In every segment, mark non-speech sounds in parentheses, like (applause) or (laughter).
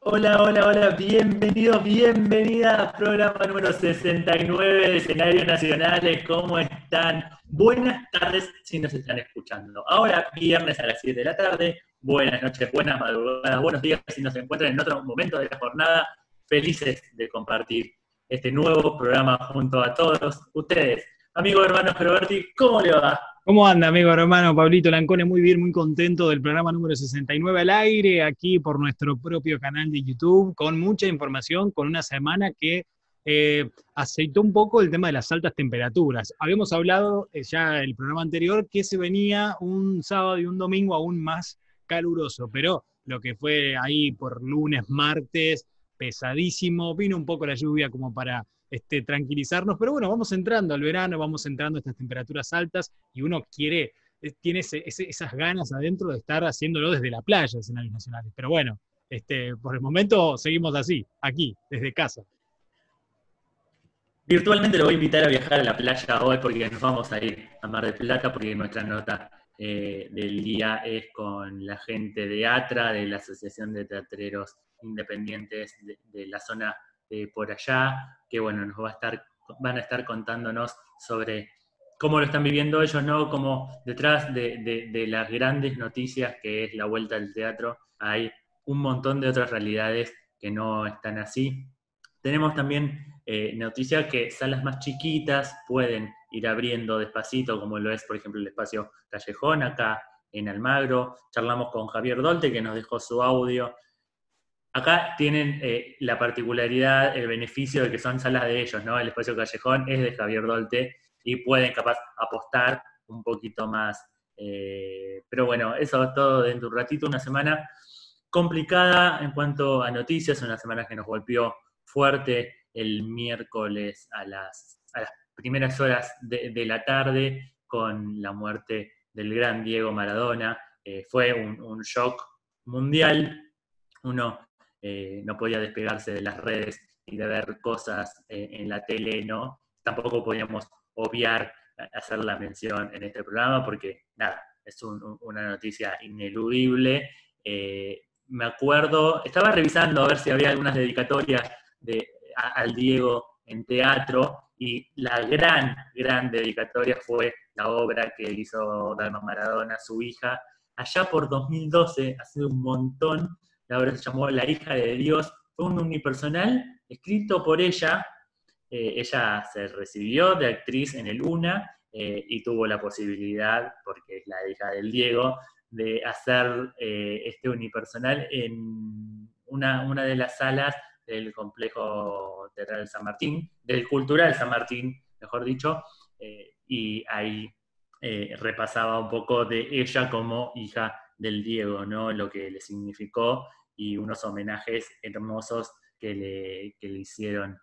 Hola, hola, hola, bienvenidos, bienvenidas programa número 69 de Escenario Nacionales, ¿cómo están? Buenas tardes si nos están escuchando. Ahora, viernes a las 7 de la tarde, buenas noches, buenas madrugadas, buenos días si nos encuentran en otro momento de la jornada, felices de compartir este nuevo programa junto a todos ustedes. Amigo hermano Roberti, ¿cómo le va? ¿Cómo anda, amigo hermano Pablito Lancone? Muy bien, muy contento del programa número 69 al aire, aquí por nuestro propio canal de YouTube, con mucha información, con una semana que eh, aceitó un poco el tema de las altas temperaturas. Habíamos hablado eh, ya el programa anterior que se venía un sábado y un domingo aún más caluroso, pero lo que fue ahí por lunes, martes, pesadísimo, vino un poco la lluvia como para este, tranquilizarnos, pero bueno, vamos entrando al verano, vamos entrando a estas temperaturas altas y uno quiere, eh, tiene esas ganas adentro de estar haciéndolo desde la playa, escenarios nacionales. Pero bueno, este, por el momento seguimos así, aquí, desde casa. Virtualmente lo voy a invitar a viajar a la playa hoy porque nos vamos a ir a Mar del Plata porque nuestra nota eh, del día es con la gente de ATRA, de la Asociación de Teatreros Independientes de la zona por allá, que bueno, nos va a estar, van a estar contándonos sobre cómo lo están viviendo ellos, ¿no? Como detrás de, las grandes noticias que es la vuelta al teatro, hay un montón de otras realidades que no están así. Tenemos también eh, noticias que salas más chiquitas pueden ir abriendo despacito, como lo es, por ejemplo, el espacio Callejón acá en Almagro. Charlamos con Javier Dolte, que nos dejó su audio Acá tienen eh, la particularidad, el beneficio de que son salas de ellos, ¿no? El espacio callejón es de Javier Dolte y pueden capaz apostar un poquito más. Eh, pero bueno, eso todo dentro de un ratito, una semana complicada en cuanto a noticias, una semana que nos golpeó fuerte el miércoles a las, primeras horas de, la tarde con la muerte del gran Diego Maradona. Eh, fue un, un shock mundial. Uno eh, no podía despegarse de las redes y de ver cosas eh, en la tele, ¿no? Tampoco podíamos obviar hacer la mención en este programa porque, nada, es una noticia ineludible. Eh, me acuerdo, estaba revisando a ver si había algunas dedicatorias de, al Diego en teatro y la gran, gran dedicatoria fue la obra que hizo Dalma Maradona, su hija, allá por 2012, hace un montón, la obra se llamó La hija de Dios, fue un unipersonal escrito por ella. Eh, ella se recibió de actriz en el UNA eh, y tuvo la posibilidad, porque es la hija del Diego, de hacer eh, este unipersonal en una, una, de las salas del complejo teatral San Martín, del cultural San Martín, mejor dicho, y ahí repasaba un poco de ella como hija del Diego, ¿no? Lo que le significó y unos homenajes hermosos que le, le hicieron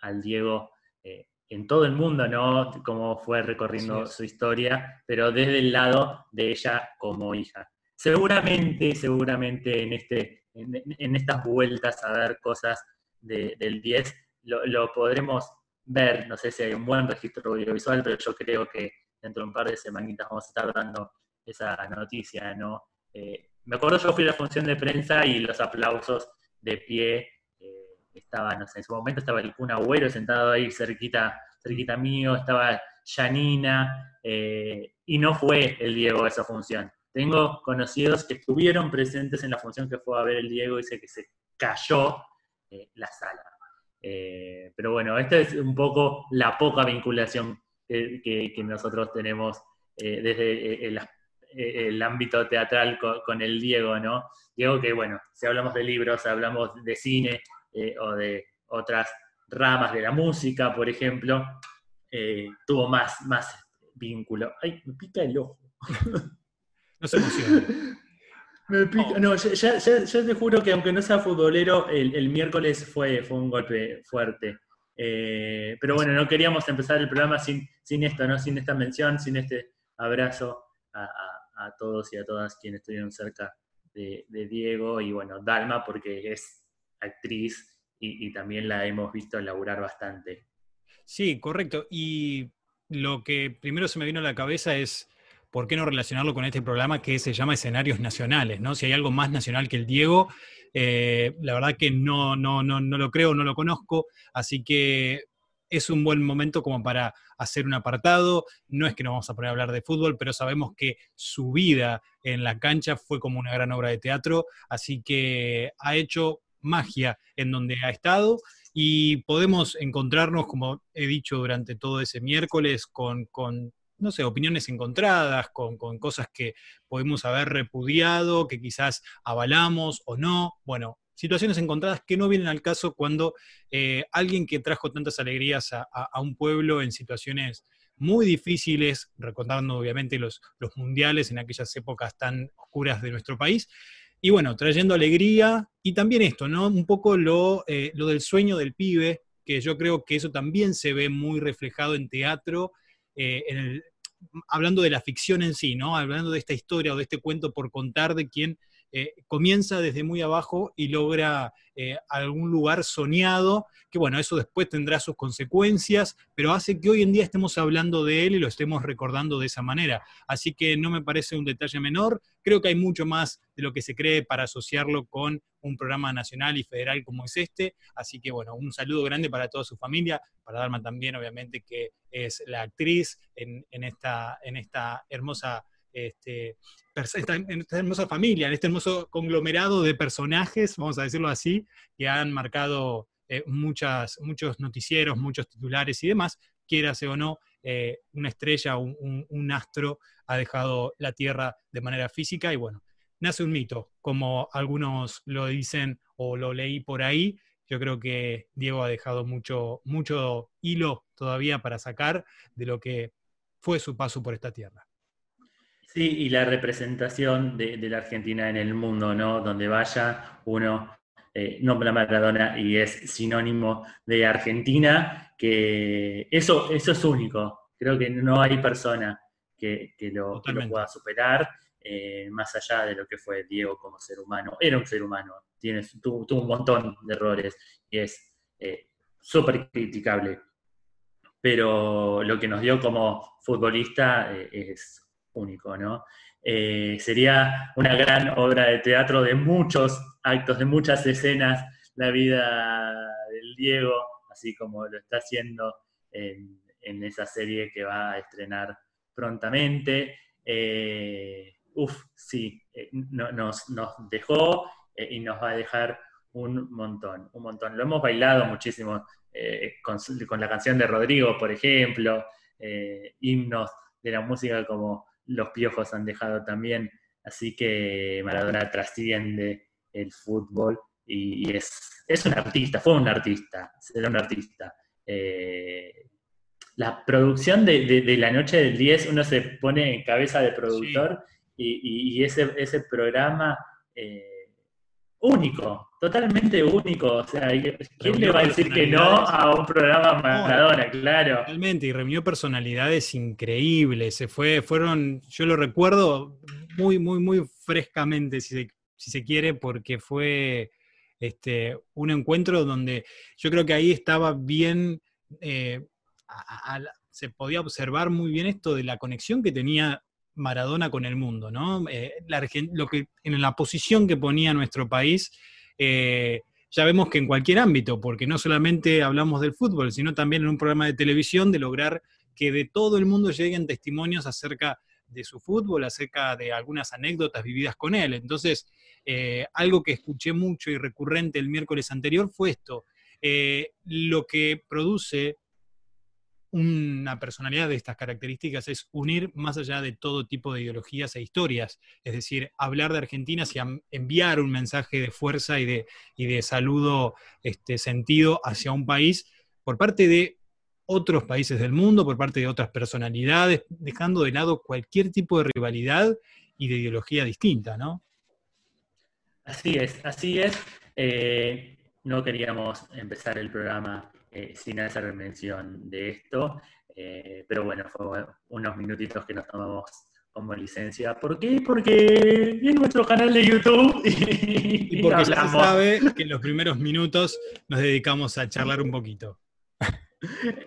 al Diego eh, en todo el mundo, ¿no? Cómo fue recorriendo su historia, pero desde el lado de ella como hija. Seguramente, seguramente en, este, en, estas vueltas a ver cosas del 10, lo, podremos ver, no sé si hay un buen registro audiovisual, pero yo creo que dentro de un par de semanitas vamos a estar dando esa noticia, ¿no? Eh, me acuerdo yo fui a la función de prensa y los aplausos de pie eh, estaban, no sé, en su momento estaba el Kun Agüero sentado ahí cerquita, cerquita mío, estaba Janina, eh, y no fue el Diego esa función. Tengo conocidos que estuvieron presentes en la función que fue a ver el Diego y sé que se cayó eh, la sala. pero bueno, esta es un poco la poca vinculación que, nosotros tenemos desde el aspecto eh, el ámbito teatral con, el Diego, ¿no? Diego que, bueno, si hablamos de libros, hablamos de cine eh, o de otras ramas de la música, por ejemplo, eh, tuvo más, más vínculo. ¡Ay, me pica el ojo! (laughs) No se emociona. (laughs) Me pica. No, ya, te juro que aunque no sea futbolero, el, miércoles fue, fue un golpe fuerte. pero bueno, no queríamos empezar el programa sin, sin esto, ¿no? Sin esta mención, sin este abrazo a, a todos y a todas quienes estuvieron cerca de, Diego y bueno, Dalma porque es actriz y, también la hemos visto laburar bastante. Sí, correcto. Y lo que primero se me vino a la cabeza es ¿por qué no relacionarlo con este programa que se llama Escenarios Nacionales? ¿no? Si hay algo más nacional que el Diego, eh, la verdad que no, no, no, no lo creo, no lo conozco, así que es un buen momento como para hacer un apartado. No es que nos vamos a poner a hablar de fútbol, pero sabemos que su vida en la cancha fue como una gran obra de teatro, así que ha hecho magia en donde ha estado y podemos encontrarnos, como he dicho durante todo ese miércoles, con, no sé, opiniones encontradas, con, con, cosas que podemos haber repudiado, que quizás avalamos o no. Bueno, situaciones encontradas que no vienen al caso cuando eh, alguien que trajo tantas alegrías a, un pueblo en situaciones muy difíciles, recordando obviamente los, los mundiales en aquellas épocas tan oscuras de nuestro país, y bueno, trayendo alegría y también esto, ¿no? Un poco lo, eh, lo del sueño del pibe, que yo creo que eso también se ve muy reflejado en teatro, eh, hablando de la ficción en sí, ¿no? Hablando de esta historia o de este cuento por contar de quien eh, comienza desde muy abajo y logra eh, algún lugar soñado, que bueno, eso después tendrá sus consecuencias, pero hace que hoy en día estemos hablando de él y lo estemos recordando de esa manera. Así que no me parece un detalle menor, creo que hay mucho más de lo que se cree para asociarlo con un programa nacional y federal como es este, así que bueno, un saludo grande para toda su familia, para Darma también, obviamente, que es la actriz en, esta, en esta hermosa este, en esta hermosa familia, en este hermoso conglomerado de personajes, vamos a decirlo así, que han marcado eh, muchas, muchos noticieros, muchos titulares y demás, quiera o no, eh, una estrella, un, un, astro ha dejado la Tierra de manera física y bueno, nace un mito, como algunos lo dicen o lo leí por ahí. Yo creo que Diego ha dejado mucho, mucho hilo todavía para sacar de lo que fue su paso por esta tierra. Sí, y la representación de, la Argentina en el mundo, ¿no? Donde vaya uno eh, nombra a Maradona y es sinónimo de Argentina, que eso, eso es único. Creo que no hay persona que, lo, pueda superar, eh, más allá de lo que fue Diego como ser humano. Era un ser humano, tiene, tuvo, un montón de errores y es eh, súper criticable. Pero lo que nos dio como futbolista es único, ¿no? Eh, sería una gran obra de teatro de muchos actos, de muchas escenas, la vida del Diego, así como lo está haciendo en, esa serie que va a estrenar prontamente. Eh, uf, sí, eh, nos, dejó y nos va a dejar un montón, un montón. Lo hemos bailado muchísimo con, la canción de Rodrigo, por ejemplo, himnos de la música como los piojos han dejado también. Así que Maradona trasciende el fútbol y, es, es, un artista, fue un artista, será un artista. Eh, la producción de, la noche del 10, uno se pone en cabeza de productor y, ese, ese programa eh, único, totalmente único. O sea, ¿quién le va a decir que no a un programa Maradona? claro. Totalmente, y reunió personalidades increíbles. Se fue, fueron, yo lo recuerdo muy, muy, muy frescamente, si se, quiere, porque fue este, un encuentro donde yo creo que ahí estaba bien. Eh, se podía observar muy bien esto de la conexión que tenía Maradona con el mundo, ¿no? Eh, lo que, en la posición que ponía nuestro país, eh, ya vemos que en cualquier ámbito, porque no solamente hablamos del fútbol, sino también en un programa de televisión, de lograr que de todo el mundo lleguen testimonios acerca de su fútbol, acerca de algunas anécdotas vividas con él. Entonces, eh, algo que escuché mucho y recurrente el miércoles anterior fue esto. lo que produce una personalidad de estas características es unir más allá de todo tipo de ideologías e historias, es decir, hablar de Argentina hacia enviar un mensaje de fuerza y de, de saludo este, sentido hacia un país por parte de otros países del mundo, por parte de otras personalidades, dejando de lado cualquier tipo de rivalidad y de ideología distinta, ¿no? Así es, así es. Eh, no queríamos empezar el programa eh, sin hacer mención de esto. Eh, pero bueno, fue unos minutitos que nos tomamos como licencia. ¿Por qué? Porque es nuestro canal de YouTube (laughs) y, porque ya se sabe que en los primeros minutos nos dedicamos a charlar un poquito.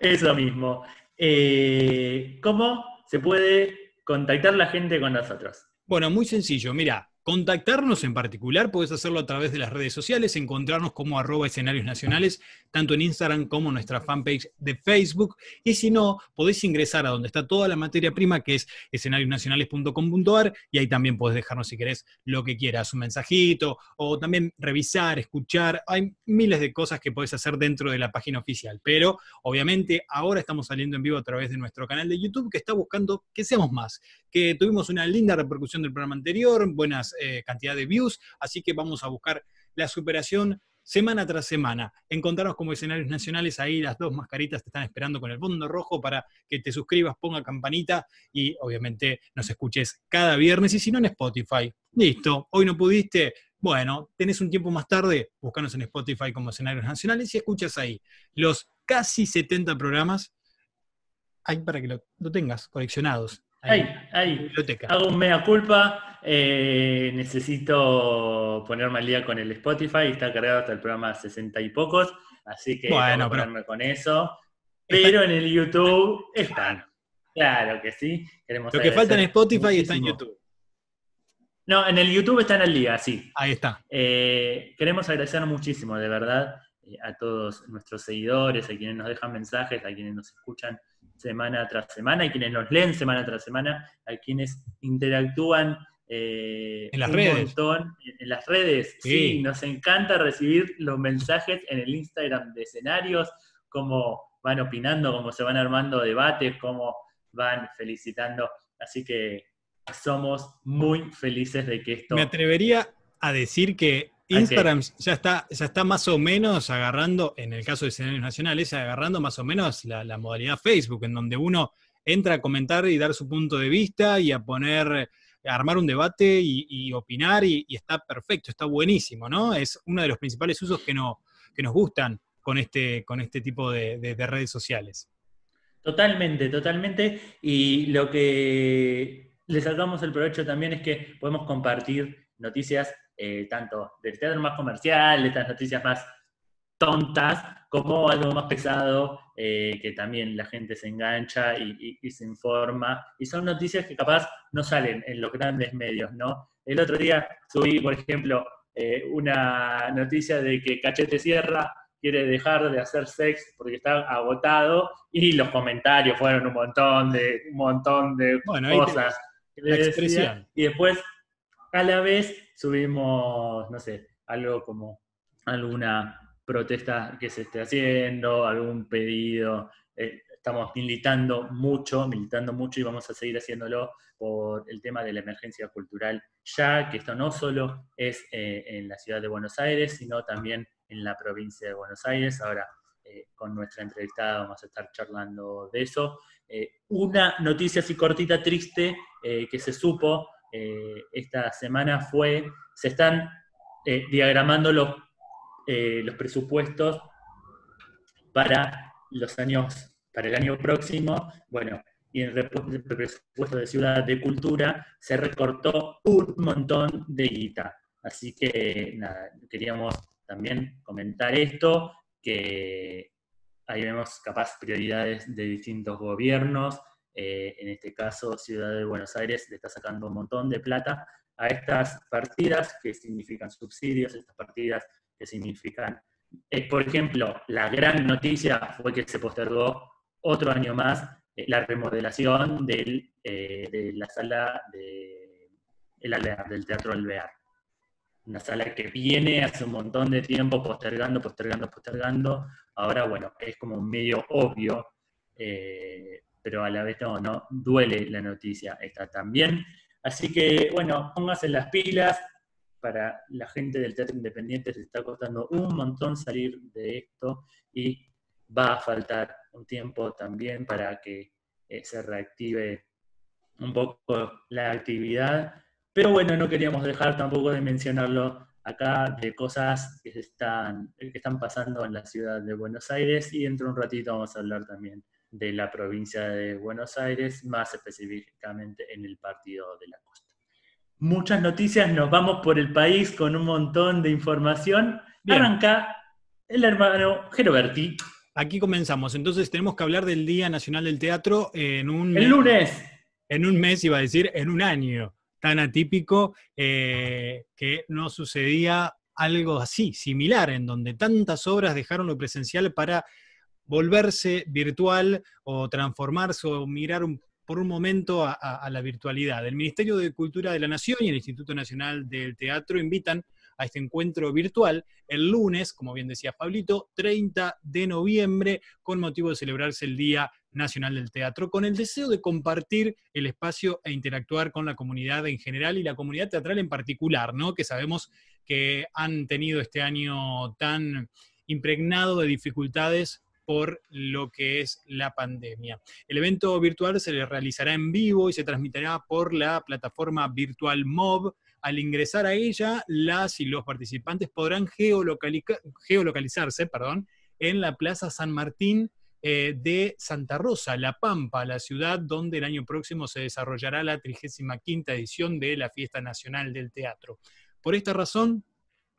Eso mismo. Eh, ¿Cómo se puede contactar la gente con nosotros? Bueno, muy sencillo. Mira, Contactarnos en particular, puedes hacerlo a través de las redes sociales, encontrarnos como arroba escenarios nacionales, tanto en Instagram como en nuestra fanpage de Facebook. Y si no, podés ingresar a donde está toda la materia prima, que es escenariosnacionales.com.ar, y ahí también podés dejarnos, si querés, lo que quieras, un mensajito, o también revisar, escuchar. Hay miles de cosas que podés hacer dentro de la página oficial. Pero, obviamente, ahora estamos saliendo en vivo a través de nuestro canal de YouTube, que está buscando que seamos más, que tuvimos una linda repercusión del programa anterior, buenas eh, cantidad de views, así que vamos a buscar la superación semana tras semana. Encontrarnos como escenarios nacionales, ahí las dos mascaritas te están esperando con el fondo rojo para que te suscribas, ponga campanita y obviamente nos escuches cada viernes y si no en Spotify. Listo, hoy no pudiste, bueno, tenés un tiempo más tarde, búscanos en Spotify como escenarios nacionales y escuchas ahí los casi 70 programas. Hay para que lo tengas coleccionados Ahí, ahí. Hago un mea culpa. Eh, necesito ponerme al día con el Spotify. Está cargado hasta el programa 60 y pocos. Así que bueno, voy a ponerme con eso. Pero en el YouTube están. Claro que sí. Lo que falta en Spotify está en YouTube. No, en el YouTube están al día, sí. Ahí está. Eh, queremos agradecer muchísimo, de verdad, eh, a todos nuestros seguidores, a quienes nos dejan mensajes, a quienes nos escuchan semana tras semana, hay quienes nos leen semana tras semana, hay quienes interactúan eh, en las redes. en las redes. Sí. nos encanta recibir los mensajes en el Instagram de escenarios, cómo van opinando, cómo se van armando debates, cómo van felicitando. Así que somos muy felices de que esto... Me atrevería a decir que Instagram ya está, ya está más o menos agarrando, en el caso de escenarios nacionales, agarrando más o menos la, modalidad Facebook, en donde uno entra a comentar y dar su punto de vista y a poner, a armar un debate y, opinar, y, está perfecto, está buenísimo, ¿no? Es uno de los principales usos que, no, que nos gustan con este, con este tipo de redes sociales. Totalmente, totalmente. Y lo que le sacamos el provecho también es que podemos compartir noticias eh, tanto del teatro más comercial, de estas noticias más tontas, como algo más pesado, eh, que también la gente se engancha y, se informa. Y son noticias que capaz no salen en los grandes medios, ¿no? El otro día subí, por ejemplo, eh, una noticia de que Cachete Sierra quiere dejar de hacer sex porque está agotado y los comentarios fueron un montón de, un montón de cosas. Y después, a la vez, subimos, no sé, algo como alguna protesta que se esté haciendo, algún pedido. Eh, estamos militando mucho, militando mucho y vamos a seguir haciéndolo por el tema de la emergencia cultural, ya que esto no solo es eh, en la ciudad de Buenos Aires, sino también en la provincia de Buenos Aires. Ahora, eh, con nuestra entrevistada vamos a estar charlando de eso. una noticia así cortita, triste, que se supo eh, esta semana fue, se están eh, diagramando los, eh, los presupuestos para los años, para el año próximo, bueno, y en el presupuesto de Ciudad de Cultura se recortó un montón de guita. Así que nada, queríamos también comentar esto, que ahí vemos capaz prioridades de distintos gobiernos, eh, en este caso Ciudad de Buenos Aires le está sacando un montón de plata a estas partidas que significan subsidios, estas partidas que significan, eh, por ejemplo, la gran noticia fue que se postergó otro año más eh, la remodelación del, de la sala de, del Teatro Alvear. Una sala que viene hace un montón de tiempo postergando, postergando, postergando. Ahora, bueno, es como medio obvio pero a la vez no, no duele la noticia esta también. Así que, bueno, póngase las pilas. Para la gente del teatro independiente se está costando un montón salir de esto y va a faltar un tiempo también para que eh, se reactive un poco la actividad. Pero bueno, no queríamos dejar tampoco de mencionarlo acá de cosas que, están, que están pasando en la ciudad de Buenos Aires y dentro de un ratito vamos a hablar también de la provincia de Buenos Aires, más específicamente en el partido de la costa. Muchas noticias, nos vamos por el país con un montón de información. Arranca el hermano Geroberti. Aquí comenzamos. Entonces tenemos que hablar del Día Nacional del Teatro en un... El lunes. en un mes, iba a decir, en un año, tan atípico eh, que no sucedía algo así, similar, en donde tantas obras dejaron lo presencial para volverse virtual o transformarse o mirar por un momento a, la virtualidad. El Ministerio de Cultura de la Nación y el Instituto Nacional del Teatro invitan a este encuentro virtual el lunes, como bien decía Pablito, 30 de noviembre, con motivo de celebrarse el Día Nacional del Teatro, con el deseo de compartir el espacio e interactuar con la comunidad en general y la comunidad teatral en particular, ¿no? Que sabemos que han tenido este año tan impregnado de dificultades por lo que es la pandemia. El evento virtual se realizará en vivo y se transmitirá por la plataforma virtual MOB. Al ingresar a ella, las y los participantes podrán geolocalizarse perdón, en la Plaza San Martín eh, de Santa Rosa, La Pampa, la ciudad donde el año próximo se desarrollará la 35 edición de la Fiesta Nacional del Teatro. Por esta razón,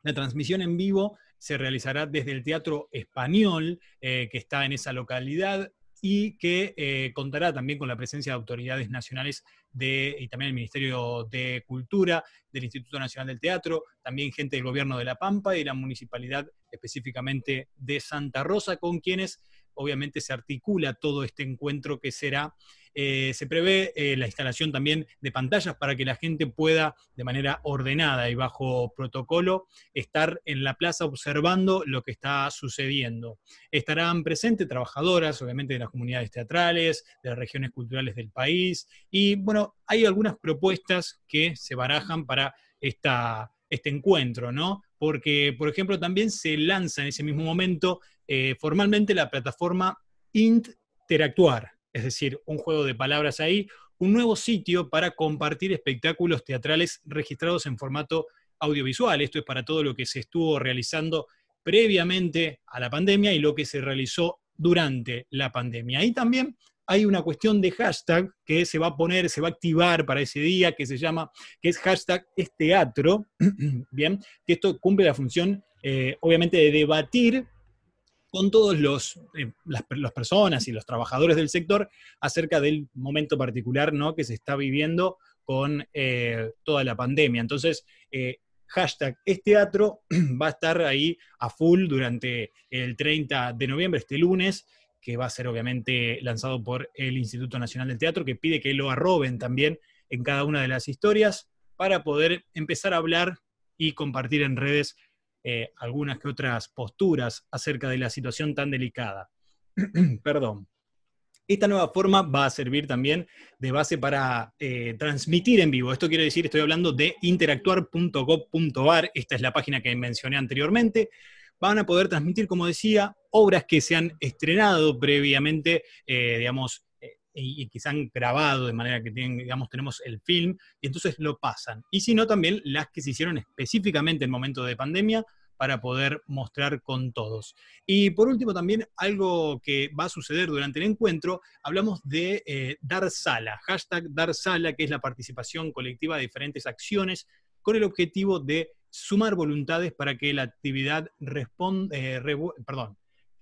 la transmisión en vivo se realizará desde el Teatro Español, eh, que está en esa localidad, y que eh, contará también con la presencia de autoridades nacionales de, y también el Ministerio de Cultura, del Instituto Nacional del Teatro, también gente del Gobierno de La Pampa y la Municipalidad específicamente de Santa Rosa, con quienes obviamente se articula todo este encuentro que será. Eh, se prevé eh, la instalación también de pantallas para que la gente pueda, de manera ordenada y bajo protocolo, estar en la plaza observando lo que está sucediendo. Estarán presentes trabajadoras, obviamente, de las comunidades teatrales, de las regiones culturales del país, y bueno, hay algunas propuestas que se barajan para esta, este encuentro, ¿no? Porque, por ejemplo, también se lanza en ese mismo momento eh, formalmente la plataforma Interactuar, es decir, un juego de palabras ahí, un nuevo sitio para compartir espectáculos teatrales registrados en formato audiovisual. Esto es para todo lo que se estuvo realizando previamente a la pandemia y lo que se realizó durante la pandemia. Ahí también hay una cuestión de hashtag que se va a poner, se va a activar para ese día, que se llama, que es hashtag es teatro, (clears throat) bien, que esto cumple la función, eh, obviamente, de debatir con todos los eh, las, personas y los trabajadores del sector acerca del momento particular ¿no? que se está viviendo con eh, toda la pandemia. Entonces, eh, hashtag es teatro (clears throat) va a estar ahí a full durante el 30 de noviembre, este lunes, que va a ser obviamente lanzado por el Instituto Nacional del Teatro, que pide que lo arroben también en cada una de las historias para poder empezar a hablar y compartir en redes eh, algunas que otras posturas acerca de la situación tan delicada. (clears throat) Perdón. Esta nueva forma va a servir también de base para eh, transmitir en vivo. Esto quiere decir, estoy hablando de interactuar.gov.ar, esta es la página que mencioné anteriormente. Van a poder transmitir, como decía, obras que se han estrenado previamente, eh, digamos, y, que se han grabado de manera que tienen, digamos, tenemos el film, y entonces lo pasan. Y si no, también las que se hicieron específicamente en momento de pandemia para poder mostrar con todos. Y por último, también algo que va a suceder durante el encuentro, hablamos de eh, dar sala, hashtag dar sala, que es la participación colectiva de diferentes acciones con el objetivo de sumar voluntades para que la actividad responda, eh, perdón,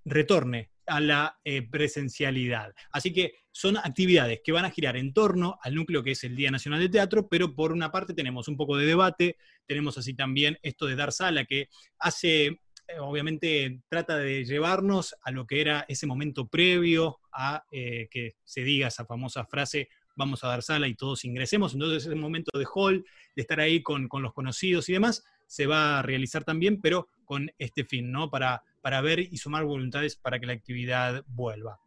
retorne a la eh, presencialidad. Así que son actividades que van a girar en torno al núcleo que es el Día Nacional de Teatro, pero por una parte tenemos un poco de debate, tenemos así también esto de dar sala, que hace, eh, obviamente trata de llevarnos a lo que era ese momento previo a eh, que se diga esa famosa frase, vamos a dar sala y todos ingresemos, entonces ese momento de hall, de estar ahí con, con los conocidos y demás, se va a realizar también, pero con este fin, ¿no? Para para ver y sumar voluntades para que la actividad vuelva.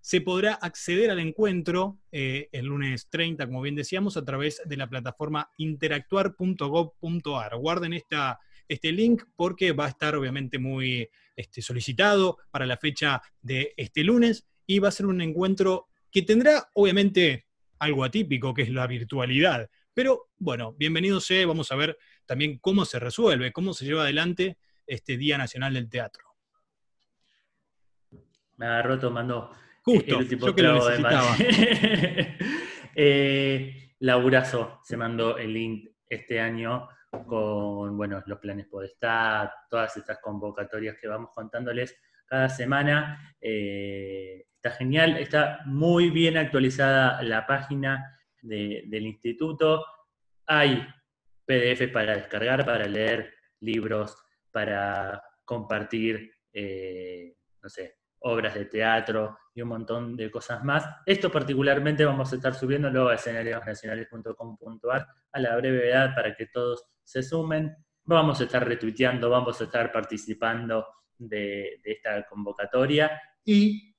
Se podrá acceder al encuentro eh, el lunes 30, como bien decíamos, a través de la plataforma interactuar.gov.ar. Guarden esta, este link porque va a estar obviamente muy este, solicitado para la fecha de este lunes y va a ser un encuentro que tendrá obviamente algo atípico, que es la virtualidad. Pero bueno, bienvenido sea, vamos a ver también cómo se resuelve, cómo se lleva adelante este Día Nacional del Teatro me agarró tomando Justo, el yo que lo necesitaba. (laughs) eh, Laburazo se mandó el link este año con bueno, los planes Podestad, todas estas convocatorias que vamos contándoles cada semana. Eh, está genial, está muy bien actualizada la página del instituto. Hay PDF para descargar, para leer libros, para compartir, eh, no sé, obras de teatro y un montón de cosas más. Esto particularmente vamos a estar subiéndolo a escenariosnacionales.com.ar a la brevedad para que todos se sumen. Vamos a estar retuiteando, vamos a estar participando de, de esta convocatoria y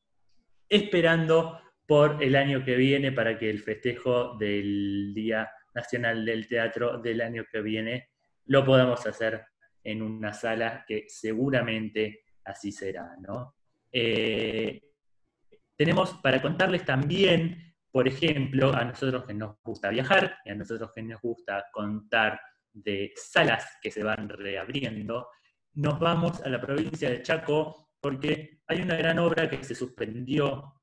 esperando por el año que viene para que el festejo del Día Nacional del Teatro del año que viene lo podamos hacer en una sala que seguramente así será, ¿no? Eh, tenemos para contarles también, por ejemplo, a nosotros que nos gusta viajar y a nosotros que nos gusta contar de salas que se van reabriendo, nos vamos a la provincia de Chaco porque hay una gran obra que se suspendió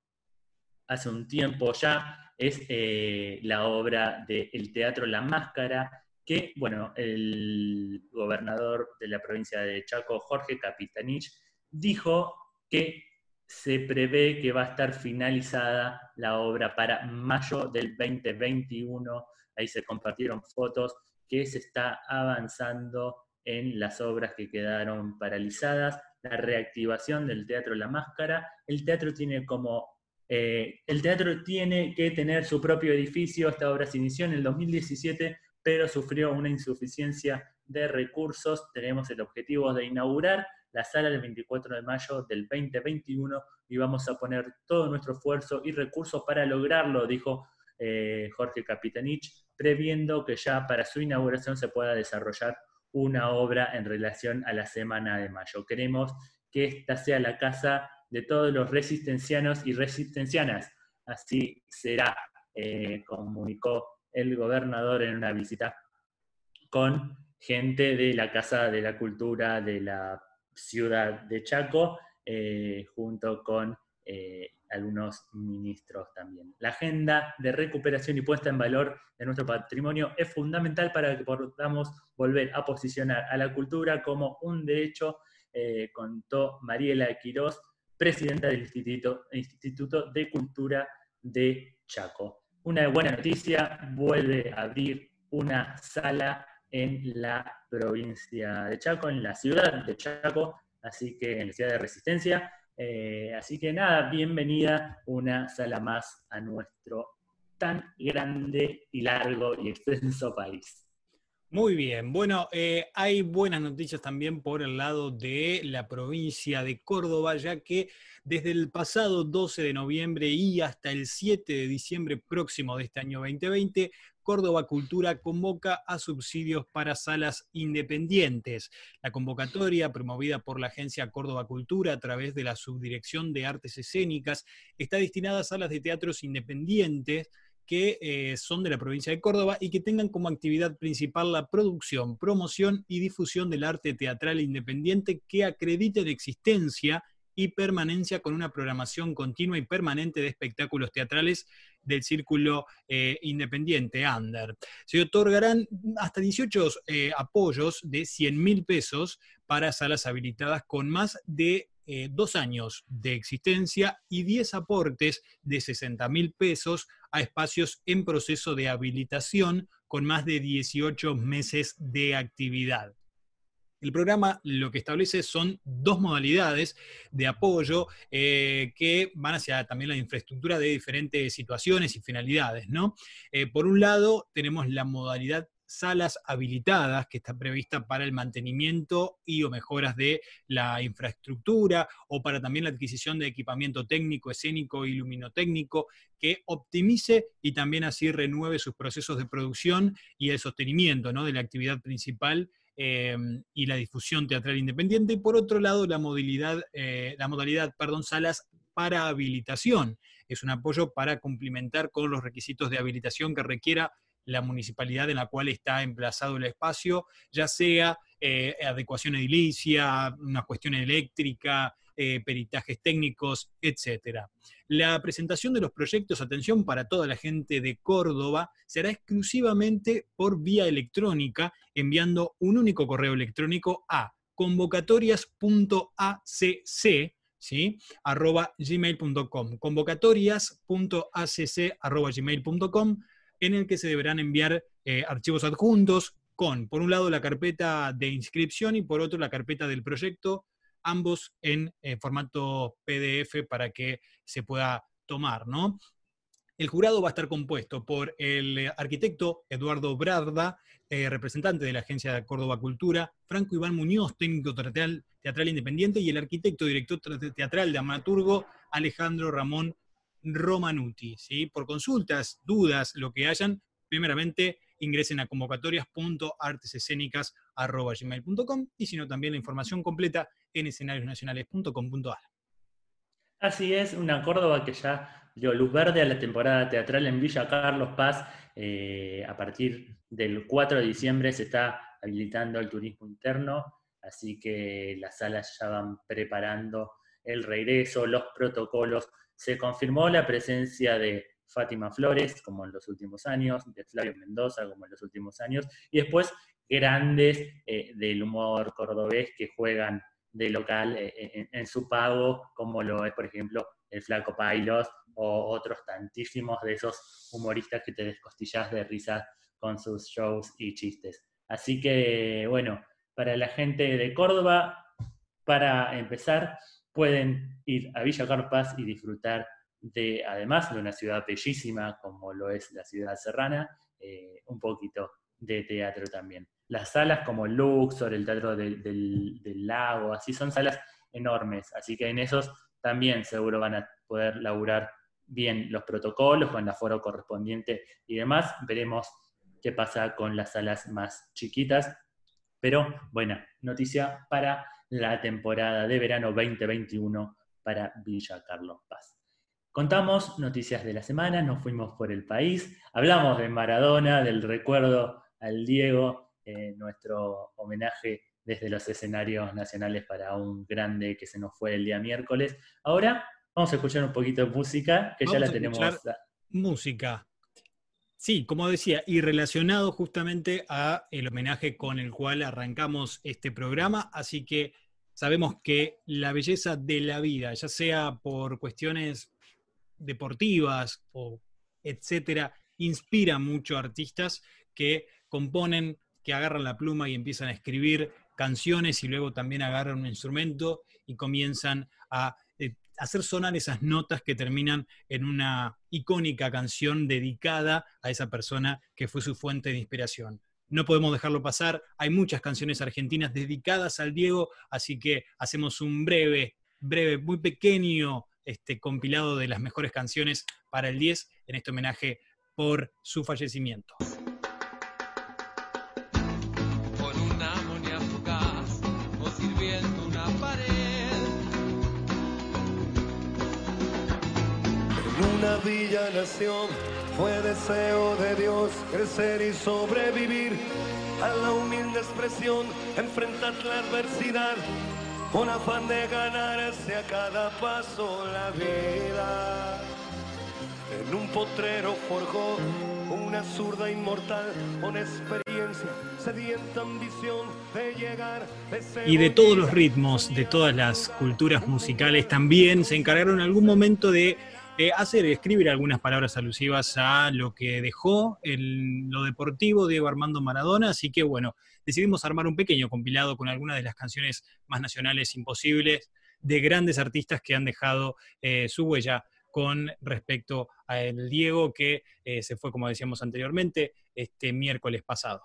hace un tiempo ya, es eh, la obra del Teatro La Máscara, que, bueno, el gobernador de la provincia de Chaco, Jorge Capitanich, dijo que se prevé que va a estar finalizada la obra para mayo del 2021. Ahí se compartieron fotos que se está avanzando en las obras que quedaron paralizadas, la reactivación del Teatro La Máscara. El teatro tiene como eh, el teatro tiene que tener su propio edificio. Esta obra se inició en el 2017, pero sufrió una insuficiencia de recursos. Tenemos el objetivo de inaugurar la sala el 24 de mayo del 2021 y vamos a poner todo nuestro esfuerzo y recursos para lograrlo, dijo eh, Jorge Capitanich, previendo que ya para su inauguración se pueda desarrollar una obra en relación a la semana de mayo. Queremos que esta sea la casa de todos los resistencianos y resistencianas. Así será, eh, comunicó el gobernador en una visita con gente de la Casa de la Cultura de la ciudad de Chaco, eh, junto con eh, algunos ministros también. La agenda de recuperación y puesta en valor de nuestro patrimonio es fundamental para que podamos volver a posicionar a la cultura como un derecho, contó Mariela Quirós, presidenta del Instituto, Instituto de Cultura de Chaco. Una buena noticia, vuelve a abrir una sala en la provincia de Chaco, en la ciudad de Chaco, así que en la ciudad de Resistencia. Eh, así que nada, bienvenida una sala más a nuestro tan grande y largo y extenso país. Muy bien, bueno, eh, hay buenas noticias también por el lado de la provincia de Córdoba, ya que desde el pasado 12 de noviembre y hasta el 7 de diciembre próximo de este año 2020, Córdoba Cultura convoca a subsidios para salas independientes. La convocatoria, promovida por la agencia Córdoba Cultura a través de la Subdirección de Artes Escénicas, está destinada a salas de teatros independientes que eh, son de la provincia de Córdoba y que tengan como actividad principal la producción, promoción y difusión del arte teatral independiente que acredite de existencia y permanencia con una programación continua y permanente de espectáculos teatrales del círculo eh, independiente, Under. Se otorgarán hasta 18 eh, apoyos de 100 mil pesos para salas habilitadas con más de eh, dos años de existencia y 10 aportes de 60 mil pesos a espacios en proceso de habilitación con más de 18 meses de actividad. El programa lo que establece son dos modalidades de apoyo eh, que van hacia también la infraestructura de diferentes situaciones y finalidades. Eh, por un lado, tenemos la modalidad salas habilitadas que está prevista para el mantenimiento y o mejoras de la infraestructura o para también la adquisición de equipamiento técnico, escénico y luminotécnico que optimice y también así renueve sus procesos de producción y el sostenimiento ¿no? de la actividad principal eh, y la difusión teatral independiente. Y por otro lado, la, modalidad, eh, la modalidad, perdón, salas para habilitación. Es un apoyo para cumplimentar con los requisitos de habilitación que requiera la municipalidad en la cual está emplazado el espacio, ya sea eh, adecuación edilicia, una cuestión eléctrica, eh, peritajes técnicos, etc. La presentación de los proyectos, atención para toda la gente de Córdoba, será exclusivamente por vía electrónica, enviando un único correo electrónico a convocatorias.acc, ¿sí? arroba gmail.com, convocatorias.acc arroba gmail.com en el que se deberán enviar eh, archivos adjuntos con, por un lado, la carpeta de inscripción y por otro, la carpeta del proyecto, ambos en eh, formato PDF para que se pueda tomar, ¿no? El jurado va a estar compuesto por el arquitecto Eduardo Brarda, eh, representante de la Agencia de Córdoba Cultura, Franco Iván Muñoz, técnico teatral, independiente, y el arquitecto director teatral de Amaturgo, Alejandro Ramón Romanuti. ¿sí? Por consultas, dudas, lo que hayan, primeramente ingresen a convocatorias.artesescénicas.gmail.com y si no también la información completa en escenariosnacionales.com.ar. Así es, una Córdoba que ya dio luz verde a la temporada teatral en Villa Carlos Paz. Eh, a partir del 4 de diciembre se está habilitando el turismo interno, así que las salas ya van preparando el regreso, los protocolos. Se confirmó la presencia de Fátima Flores, como en los últimos años, de Flavio Mendoza, como en los últimos años, y después grandes eh, del humor cordobés que juegan de local eh, eh, en, su pago, como lo es, por ejemplo, el Flaco Pailos o otros tantísimos de esos humoristas que te descostillas de risa con sus shows y chistes. Así que, bueno, para la gente de Córdoba, para empezar, pueden ir a Villa Carpas y disfrutar de, además de una ciudad bellísima como lo es la ciudad serrana, un poquito de teatro también. Las salas como Luxor, el Teatro del, Lago, así son salas enormes, así que en esos también seguro van a poder laburar bien los protocolos con el aforo correspondiente y demás. Veremos qué pasa con las salas más chiquitas. Pero buena noticia para la temporada de verano 2021 para Villa Carlos Paz. Contamos noticias de la semana, nos fuimos por el país, hablamos de Maradona, del recuerdo al Diego, eh, nuestro homenaje desde los escenarios nacionales para un grande que se nos fue el día miércoles. Ahora vamos a escuchar un poquito de música, que ya la tenemos. Música. Sí, como decía, y relacionado justamente a el homenaje con el cual arrancamos este programa, así que sabemos que la belleza de la vida, ya sea por cuestiones deportivas o etcétera, inspira mucho a artistas que componen, que agarran la pluma y empiezan a escribir canciones y luego también agarran un instrumento y comienzan a eh, hacer sonar esas notas que terminan en una icónica canción dedicada a esa persona que fue su fuente de inspiración. No podemos dejarlo pasar, hay muchas canciones argentinas dedicadas al Diego, así que hacemos un breve, breve, muy pequeño este, compilado de las mejores canciones para el 10 en este homenaje por su fallecimiento. Nación fue deseo de Dios crecer y sobrevivir a la humilde expresión, enfrentar la adversidad un afán de ganarse a cada paso la vida. En un potrero forjó una zurda inmortal con experiencia, sedienta ambición de llegar. y de todos los ritmos, de todas las culturas musicales, también se encargaron en algún momento de eh, hacer, escribir algunas palabras alusivas a lo que dejó en lo deportivo Diego Armando Maradona, así que bueno, decidimos armar un pequeño compilado con algunas de las canciones más nacionales imposibles de grandes artistas que han dejado eh, su huella con respecto a el Diego que eh, se fue, como decíamos anteriormente, este miércoles pasado.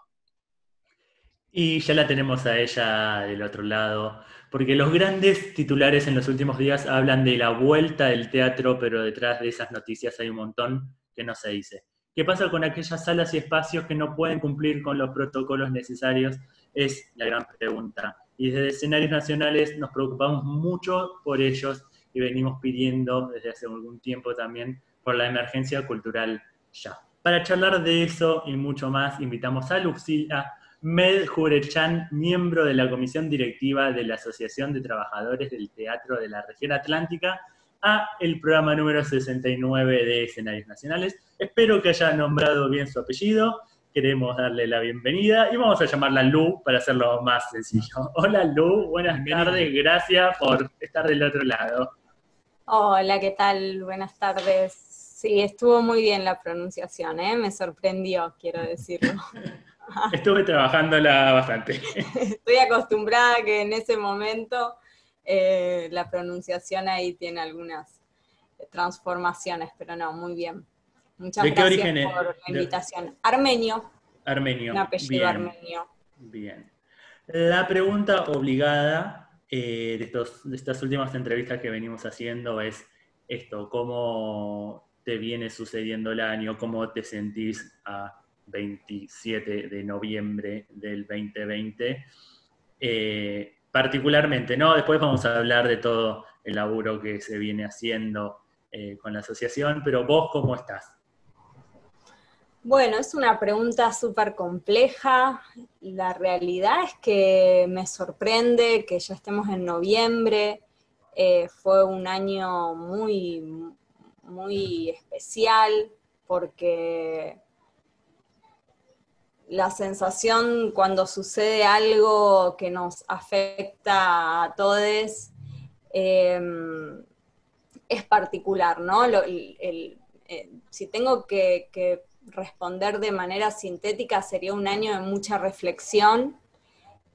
Y ya la tenemos a ella del otro lado, porque los grandes titulares en los últimos días hablan de la vuelta del teatro, pero detrás de esas noticias hay un montón que no se dice. ¿Qué pasa con aquellas salas y espacios que no pueden cumplir con los protocolos necesarios? Es la gran pregunta. Y desde escenarios nacionales nos preocupamos mucho por ellos y venimos pidiendo desde hace algún tiempo también por la emergencia cultural ya. Para charlar de eso y mucho más, invitamos a Lucila Med Jurechan, miembro de la comisión directiva de la Asociación de Trabajadores del Teatro de la Región Atlántica, a el programa número 69 de Escenarios Nacionales. Espero que haya nombrado bien su apellido. Queremos darle la bienvenida y vamos a llamarla Lu para hacerlo más sencillo. (laughs) Hola Lu, buenas tardes, gracias por estar del otro lado. Hola, ¿qué tal? Buenas tardes. Sí, estuvo muy bien la pronunciación, ¿eh? me sorprendió, quiero decirlo. (laughs) (laughs) Estuve trabajándola bastante. Estoy acostumbrada a que en ese momento eh, la pronunciación ahí tiene algunas transformaciones, pero no, muy bien. Muchas ¿De qué gracias origen es? por la De- invitación. Armenio, Armenio. un apellido Bien. armenio. Bien. La pregunta obligada eh, de, estos- de estas últimas entrevistas que venimos haciendo es esto, ¿cómo te viene sucediendo el año? ¿Cómo te sentís a 27 de noviembre del 2020? Eh, particularmente, ¿no? Después vamos a hablar de todo el laburo que se viene haciendo eh, con la asociación, pero vos, ¿cómo estás? Bueno, es una pregunta súper compleja. La realidad es que me sorprende que ya estemos en noviembre. Eh, fue un año muy, muy especial porque la sensación cuando sucede algo que nos afecta a todos eh, es particular, ¿no? Eh, si tengo que, que responder de manera sintética, sería un año de mucha reflexión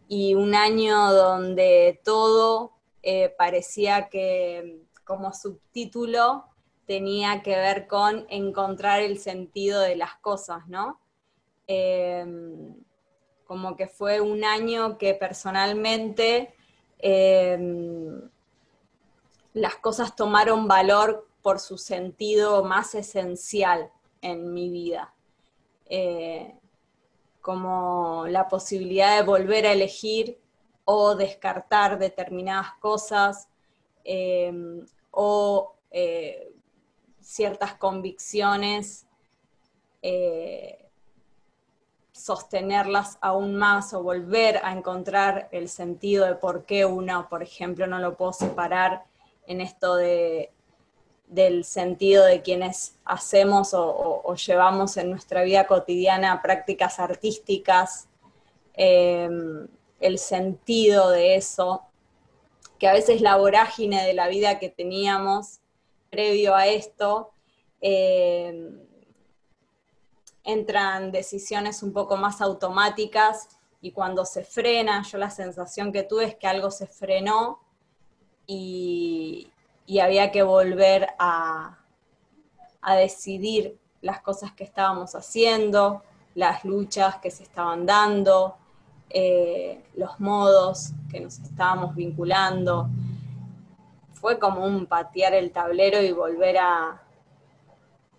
y un año donde todo eh, parecía que como subtítulo tenía que ver con encontrar el sentido de las cosas, ¿no? Eh, como que fue un año que personalmente eh, las cosas tomaron valor por su sentido más esencial en mi vida. Eh, como la posibilidad de volver a elegir o descartar determinadas cosas eh, o eh, ciertas convicciones, eh, sostenerlas aún más o volver a encontrar el sentido de por qué uno, por ejemplo, no lo puedo separar en esto de, del sentido de quienes hacemos o, llevamos en nuestra vida cotidiana prácticas artísticas, eh, el sentido de eso, que a veces la vorágine de la vida que teníamos previo a esto, eh, entran decisiones un poco más automáticas y cuando se frena, yo la sensación que tuve es que algo se frenó y, y había que volver a, a decidir las cosas que estábamos haciendo, las luchas que se estaban dando, eh, los modos que nos estábamos vinculando. Fue como un patear el tablero y volver a,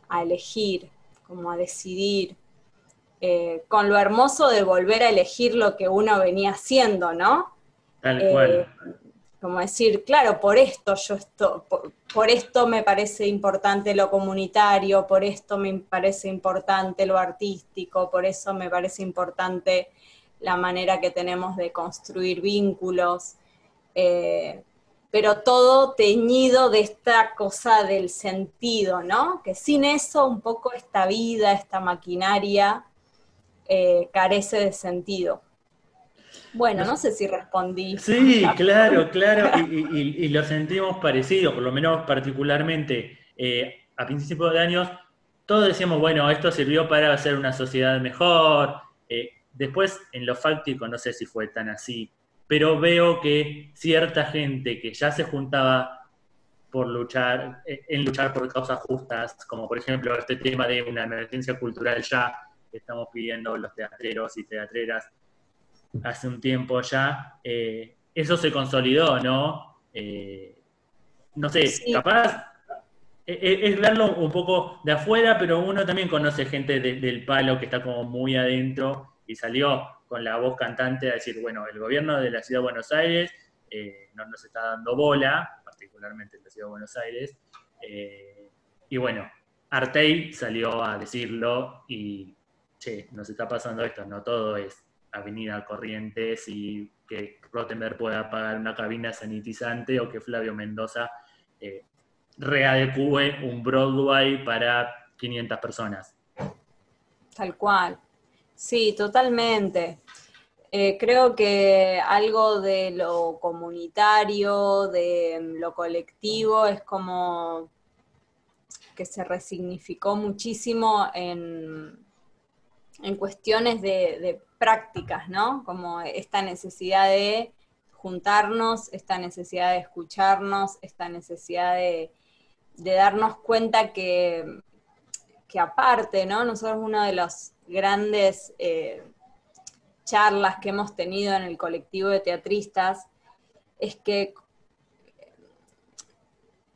a elegir, como a decidir, eh, con lo hermoso de volver a elegir lo que uno venía haciendo, ¿no? Tal Eh, cual. como decir, claro, por esto yo esto, por, por esto me parece importante lo comunitario, por esto me parece importante lo artístico, por eso me parece importante la manera que tenemos de construir vínculos, eh, pero todo teñido de esta cosa del sentido, ¿no? Que sin eso un poco esta vida, esta maquinaria, eh, carece de sentido. Bueno, no sé si respondí. Sí, claro, claro, y, lo sentimos parecido, por lo menos particularmente eh, a principios de años, todos decíamos, bueno, esto sirvió para hacer una sociedad mejor. eh, después, en lo fáctico, no sé si fue tan así, pero veo que cierta gente que ya se juntaba por luchar, eh, en luchar por causas justas, como por ejemplo este tema de una emergencia cultural ya que estamos pidiendo los teatreros y teatreras hace un tiempo ya, eh, eso se consolidó, ¿no? Eh, no sé, Sí. capaz es verlo un poco de afuera, pero uno también conoce gente de- del palo que está como muy adentro y salió con la voz cantante a decir, bueno, el gobierno de la Ciudad de Buenos Aires eh, no nos está dando bola, particularmente en la Ciudad de Buenos Aires, eh, y bueno, Artey salió a decirlo y, che, nos está pasando esto, no todo es Avenida Corrientes y que Rottenberg pueda pagar una cabina sanitizante o que Flavio Mendoza eh, readecue un Broadway para 500 personas. Tal cual. Sí, totalmente. Eh, creo que algo de lo comunitario, de lo colectivo, es como que se resignificó muchísimo en, en cuestiones de, de prácticas, ¿no? Como esta necesidad de juntarnos, esta necesidad de escucharnos, esta necesidad de, de darnos cuenta que, que, aparte, ¿no? Nosotros uno de los grandes eh, charlas que hemos tenido en el colectivo de teatristas es que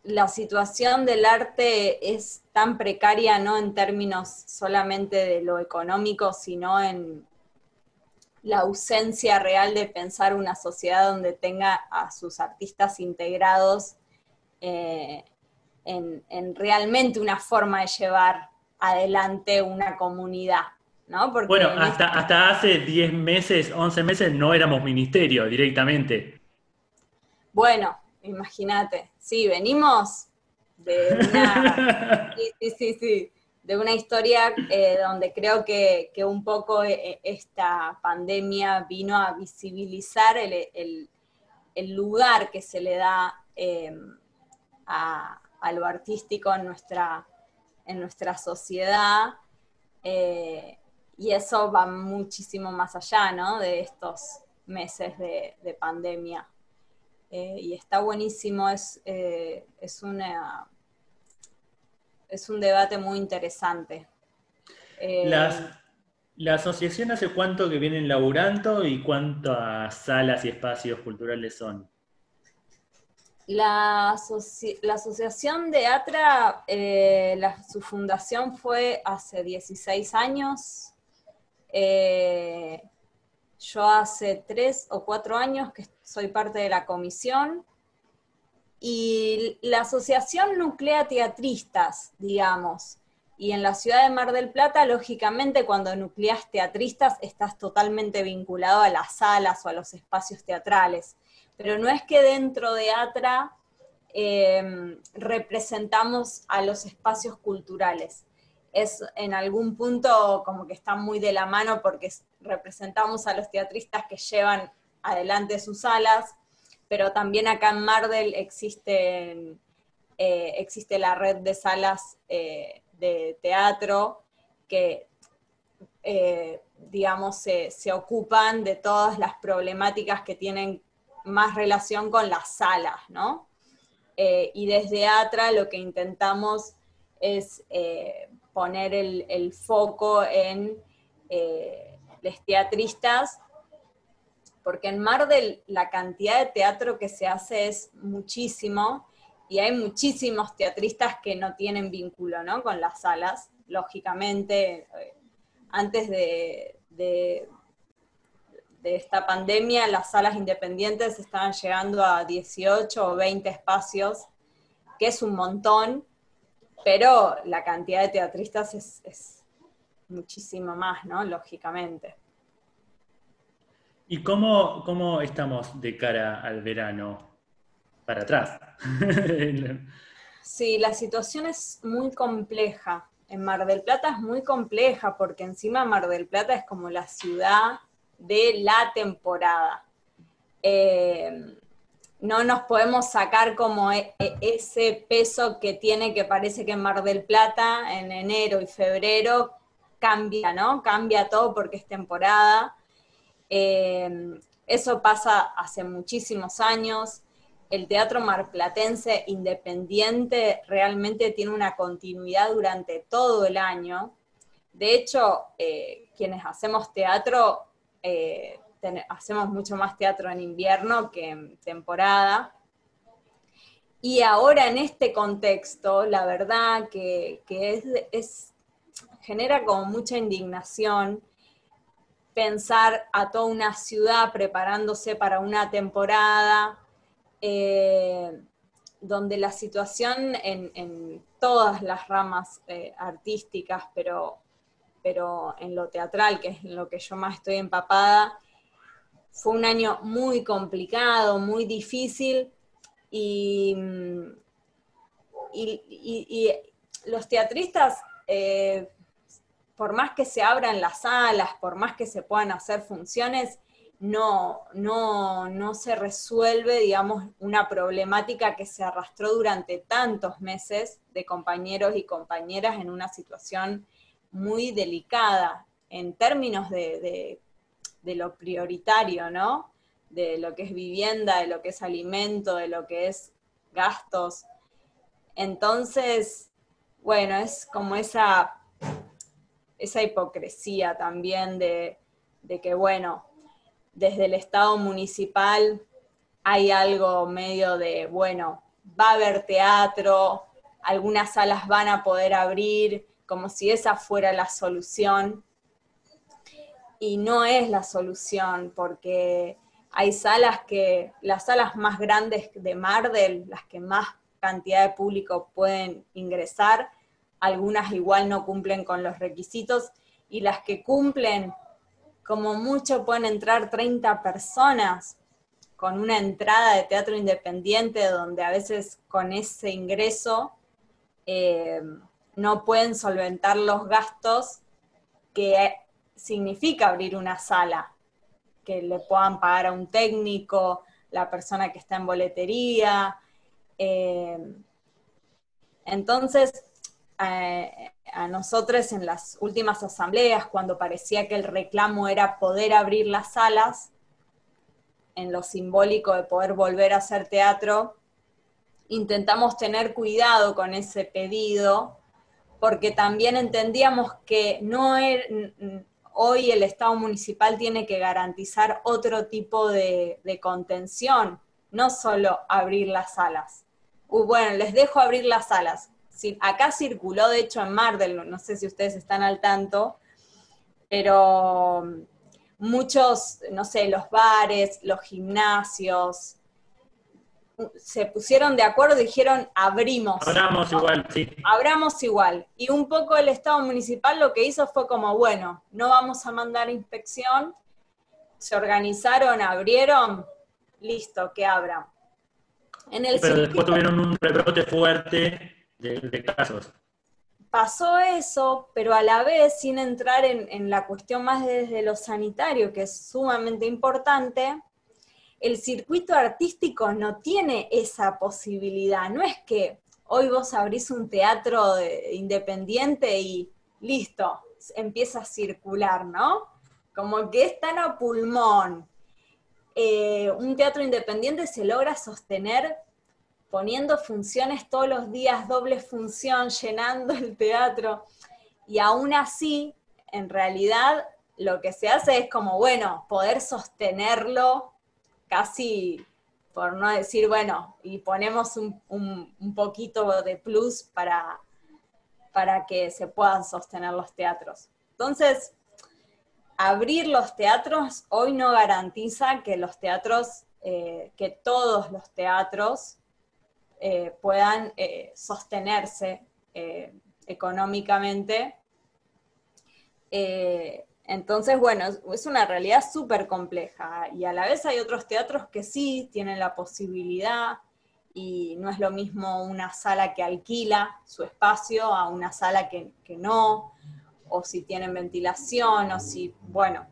la situación del arte es tan precaria, no en términos solamente de lo económico, sino en la ausencia real de pensar una sociedad donde tenga a sus artistas integrados eh, en, en, realmente una forma de llevar adelante una comunidad. ¿No? Porque bueno, hasta, este... hasta hace 10 meses, 11 meses no éramos ministerio directamente. Bueno, imagínate, sí, venimos de una... (laughs) sí, sí, sí, sí de una historia eh, donde creo que, que, un poco eh, esta pandemia vino a visibilizar el, el, el lugar que se le da eh, a, a, lo artístico en nuestra, en nuestra sociedad. Eh, y eso va muchísimo más allá ¿no? de estos meses de, de pandemia. y está buenísimo, es, es una es un debate muy interesante. Eh, Las, ¿La asociación hace cuánto que vienen laburando y cuántas salas y espacios culturales son? La, asoci la Asociación de ATRA, eh, la, su fundación fue hace 16 años. Eh, yo hace 3 o 4 años que soy parte de la comisión y la asociación nuclea teatristas, digamos. Y en la ciudad de Mar del Plata, lógicamente, cuando nucleas teatristas, estás totalmente vinculado a las salas o a los espacios teatrales. Pero no es que dentro de ATRA eh, representamos a los espacios culturales. Es en algún punto como que está muy de la mano porque representamos a los teatristas que llevan adelante sus salas, pero también acá en Mardel existe, eh, existe la red de salas eh, de teatro que, eh, digamos, se, se, ocupan de todas las problemáticas que tienen más relación con las salas, ¿no? Eh, y desde ATRA lo que intentamos es poner el, foco en los teatristas porque en Mar del la cantidad de teatro que se hace es muchísimo y hay muchísimos teatristas que no tienen vínculo ¿no? con las salas, lógicamente. Antes de, de, de, esta pandemia, las salas independientes estaban llegando a 18 o 20 espacios, que es un montón, pero la cantidad de teatristas es, es muchísimo más, ¿no? Lógicamente. ¿Y cómo, cómo estamos de cara al verano? Para atrás. sí, la situación es muy compleja. En Mar del Plata es muy compleja porque encima Mar del Plata es como la ciudad de la temporada. Eh, no nos podemos sacar como e, e, ese peso que tiene que parece que en Mar del Plata en enero y febrero cambia, ¿no? Cambia todo porque es temporada. Eh, eso pasa hace muchísimos años. El teatro marplatense independiente realmente tiene una continuidad durante todo el año. De hecho, eh, quienes hacemos teatro, eh, hacemos mucho más teatro en invierno que en temporada. Y ahora en este contexto, la verdad que, que es, genera como mucha indignación pensar a toda una ciudad preparándose para una temporada, eh, donde la situación en, en, todas las ramas eh, artísticas, pero, pero en lo teatral, que es en lo que yo más estoy empapada, fue un año muy complicado, muy difícil, y, los teatristas eh, por más que se abran las salas, por más que se puedan hacer funciones, no, no, no se resuelve, digamos, una problemática que se arrastró durante tantos meses de compañeros y compañeras en una situación muy delicada en términos de lo prioritario, ¿no? De lo que es vivienda, de lo que es alimento, de lo que es gastos. Entonces, bueno, es como esa, esa hipocresía también de, de que, bueno, desde el Estado municipal hay algo medio de, bueno, va a haber teatro, algunas salas van a poder abrir, como si esa fuera la solución. Y no es la solución, porque hay salas que, las salas más grandes de Mardel, las que más cantidad de público pueden ingresar, algunas igual no cumplen con los requisitos, y las que cumplen como mucho pueden entrar 30 personas con una entrada de teatro independiente donde a veces con ese ingreso eh, no pueden solventar los gastos que significa abrir una sala, que le puedan pagar a un técnico, la persona que está en boletería. Eh, entonces, eh, a nosotros en las últimas asambleas, cuando parecía que el reclamo era poder abrir las salas, en lo simbólico de poder volver a hacer teatro, intentamos tener cuidado con ese pedido, porque también entendíamos que no hoy el Estado municipal tiene que garantizar otro tipo de, contención, no solo abrir las salas. Uh, bueno, les dejo abrir las salas acá circuló, de hecho, en Mardel, no sé si ustedes están al tanto, pero muchos, no sé, los bares, los gimnasios, se pusieron de acuerdo y dijeron abrimos. Abramos igual, sí. Abramos igual. Y un poco el Estado municipal lo que hizo fue como, bueno, no vamos a mandar inspección, se organizaron, abrieron, listo, que abran. En el Pero después tuvieron un rebrote fuerte de, casos. Pasó eso, pero a la vez, sin entrar en, la cuestión más desde lo sanitario, que es sumamente importante, el circuito artístico no tiene esa posibilidad. No es que hoy vos abrís un teatro independiente y listo, empieza a circular, ¿no? Como que es tan a pulmón. Eh, un teatro independiente se logra sostener poniendo funciones todos los días, doble función, (laughs) llenando el teatro. Y aún así, en realidad, lo que se hace es como, bueno, poder sostenerlo casi, por no decir, bueno, y ponemos un, poquito de plus para, para que se puedan sostener los teatros. Entonces, abrir los teatros hoy no garantiza que los teatros, eh, que todos los teatros eh, puedan eh, sostenerse económicamente. Entonces, bueno, es una realidad súper compleja y a la vez hay otros teatros que sí tienen la posibilidad y no es lo mismo una sala que alquila su espacio a una sala que, no, o si tienen ventilación, o si, bueno,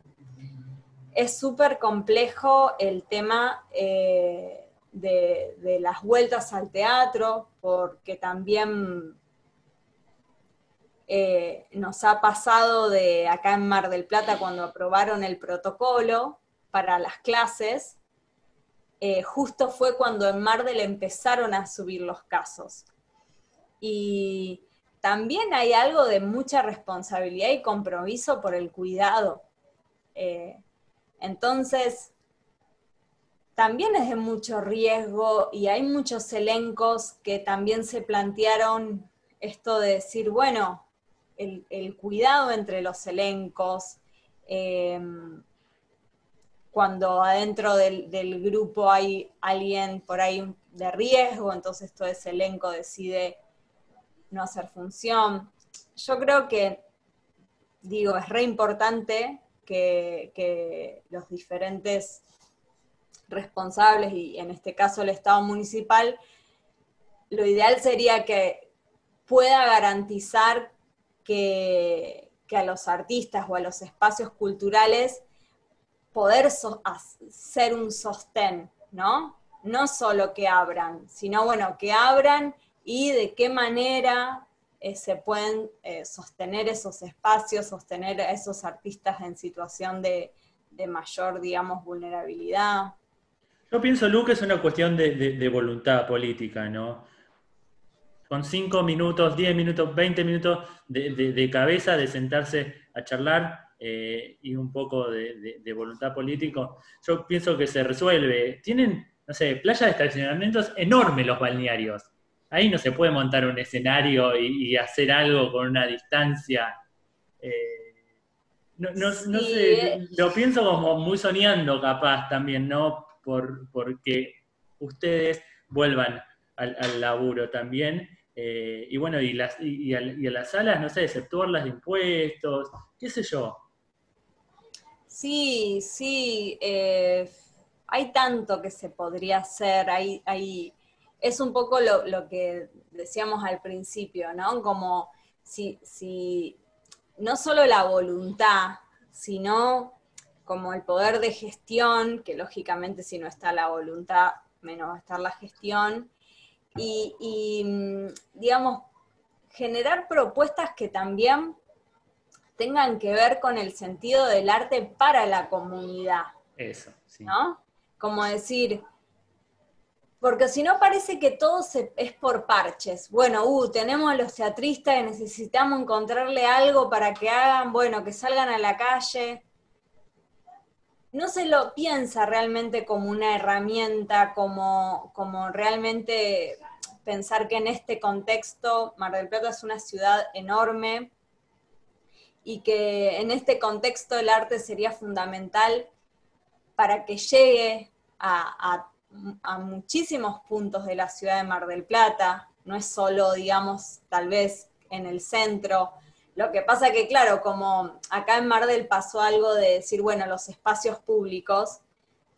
es súper complejo el tema de, las vueltas al teatro, porque también eh, nos ha pasado de acá en Mar del Plata cuando aprobaron el protocolo para las clases, eh, justo fue cuando en Mar del empezaron a subir los casos. Y también hay algo de mucha responsabilidad y compromiso por el cuidado. Eh, entonces, también es de mucho riesgo y hay muchos elencos que también se plantearon esto de decir, bueno, el, cuidado entre los elencos, em, cuando adentro del, grupo hay alguien por ahí de riesgo, entonces todo ese elenco decide no hacer función. Yo creo que, digo, es re importante que, que los diferentes responsables, y en este caso el Estado municipal, lo ideal sería que pueda garantizar que, a los artistas o a los espacios culturales poder ser un sostén, ¿no? No solo que abran, sino bueno, que abran y de qué manera eh, se pueden eh, sostener esos espacios, sostener a esos artistas en situación de, mayor, digamos, vulnerabilidad. Yo pienso, Lu, que es una cuestión de voluntad política, ¿no? Con 5 minutos, 10 minutos, 20 minutos de, de- de cabeza, de sentarse a charlar eh, y un poco de, voluntad política, yo pienso que se resuelve. Tienen, no sé, playas de estacionamientos enormes los balnearios. Ahí no se puede montar un escenario y, y hacer algo con una distancia. eh, no, no- no Sí, sé, eh. lo pienso como muy soñando capaz también, ¿no? Por, porque ustedes vuelvan al, al laburo también. Eh, y bueno, y, las, y, y a, las salas, no sé, exceptuarlas de impuestos, qué sé yo. Sí, sí, eh, hay tanto que se podría hacer, hay, hay, es un poco lo, lo que decíamos al principio, ¿no? Como si, si no solo la voluntad, sino como el poder de gestión, que lógicamente si no está la voluntad, menos va a estar la gestión, y, y, mm, digamos, generar propuestas que también tengan que ver con el sentido del arte para la comunidad, Eso, sí. ¿no? Como decir, porque si no parece que todo se- es por parches. Bueno, uh, tenemos a los teatristas y necesitamos encontrarle algo para que hagan, bueno, que salgan a la calle. No se lo piensa realmente como una herramienta, como, como realmente pensar que en este contexto Mar del Plata es una ciudad enorme y que en este contexto el arte sería fundamental para que llegue a, a- muchísimos puntos de la ciudad de Mar del Plata, no es solo, digamos, tal vez en el centro. Lo que pasa que, claro, como acá en Mar del pasó algo de decir, bueno, los espacios públicos,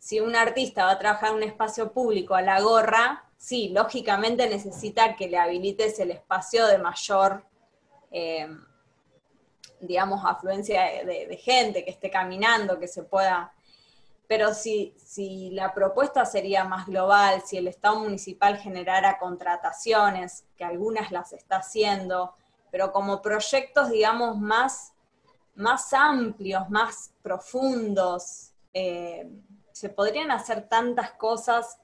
si un artista va a trabajar en un espacio público a la gorra, sí, lógicamente necesita que le habilites el espacio de mayor, eh, digamos, afluencia de, gente, que esté caminando, que se pueda... Pero si, si la propuesta sería más global, si el Estado municipal generara contrataciones, que algunas las está haciendo, pero como proyectos, digamos, más, más amplios, más profundos, eh, se podrían hacer tantas cosas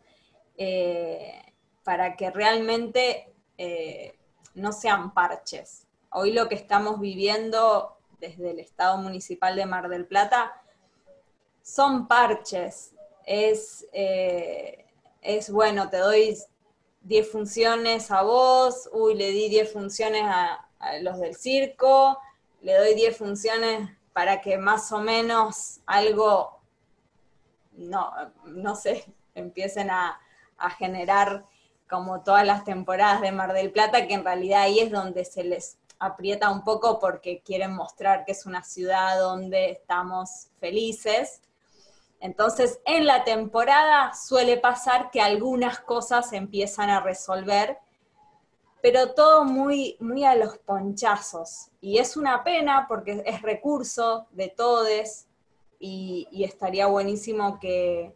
eh, para que realmente eh, no sean parches. Hoy lo que estamos viviendo desde el Estado Municipal de Mar del Plata son parches. Es, eh, es bueno, te doy 10 funciones a vos, uy, le di 10 funciones a, a los del circo, le doy 10 funciones para que más o menos algo, no, no sé, empiecen a, a generar como todas las temporadas de Mar del Plata, que en realidad ahí es donde se les aprieta un poco porque quieren mostrar que es una ciudad donde estamos felices. Entonces, en la temporada suele pasar que algunas cosas se empiezan a resolver, pero todo muy, muy a los ponchazos. Y es una pena porque es recurso de todos y, estaría buenísimo que,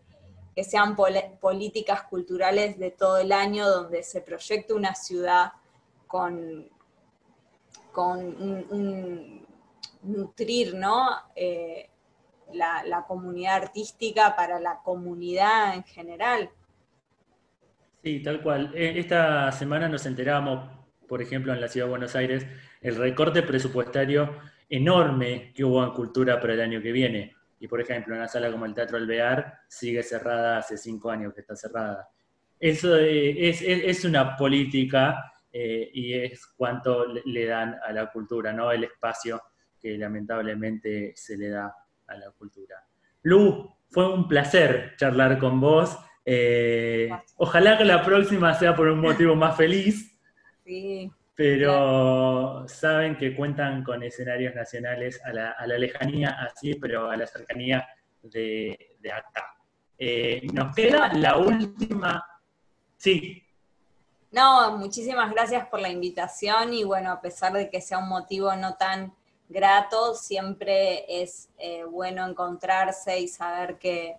que sean pol- políticas culturales de todo el año donde se proyecte una ciudad con, con un, nutrir, ¿no? Eh, la, la comunidad artística para la comunidad en general. Sí, tal cual. Eh, Esta semana nos enteramos, por ejemplo, en la Ciudad de Buenos Aires, el recorte presupuestario enorme que hubo en cultura para el año que viene. Y, por ejemplo, una sala como el Teatro Alvear sigue cerrada hace cinco años que está cerrada. Eso eh, es, es- es una política eh, y es cuánto le, dan a la cultura, ¿no? El espacio que lamentablemente se le da a la cultura. Lu, fue un placer charlar con vos. Eh, ojalá que la próxima sea por un motivo más feliz, Sí, pero saben que cuentan con escenarios nacionales a la, a la lejanía así, pero a la cercanía de, de acá. Eh, nos queda la última. Sí, No, muchísimas gracias por la invitación y bueno, a pesar de que sea un motivo no tan grato, siempre es eh, bueno encontrarse y saber que,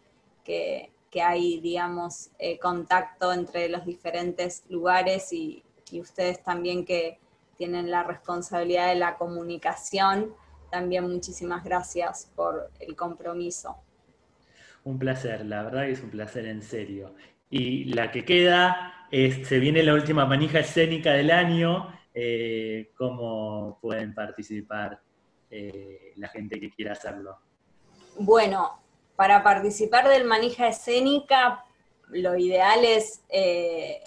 hay, digamos, eh, contacto entre los diferentes lugares y, ustedes también que tienen la responsabilidad de la comunicación, también muchísimas gracias por el compromiso. Un placer, la verdad que es un placer en serio. Y la que queda es, se viene la última manija escénica del año. Eh, ¿Cómo pueden participar eh, la gente que quiera hacerlo? Bueno, para participar del manija escénica, lo ideal es eh,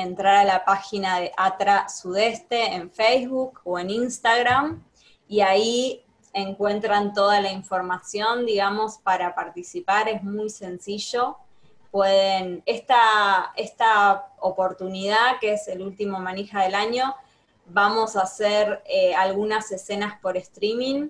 entrar a la página de Atra Sudeste en Facebook o en Instagram y ahí encuentran toda la información, digamos, para participar, es muy sencillo. Pueden, esta, esta oportunidad, que es el último manija del año, vamos a hacer eh, algunas escenas por streaming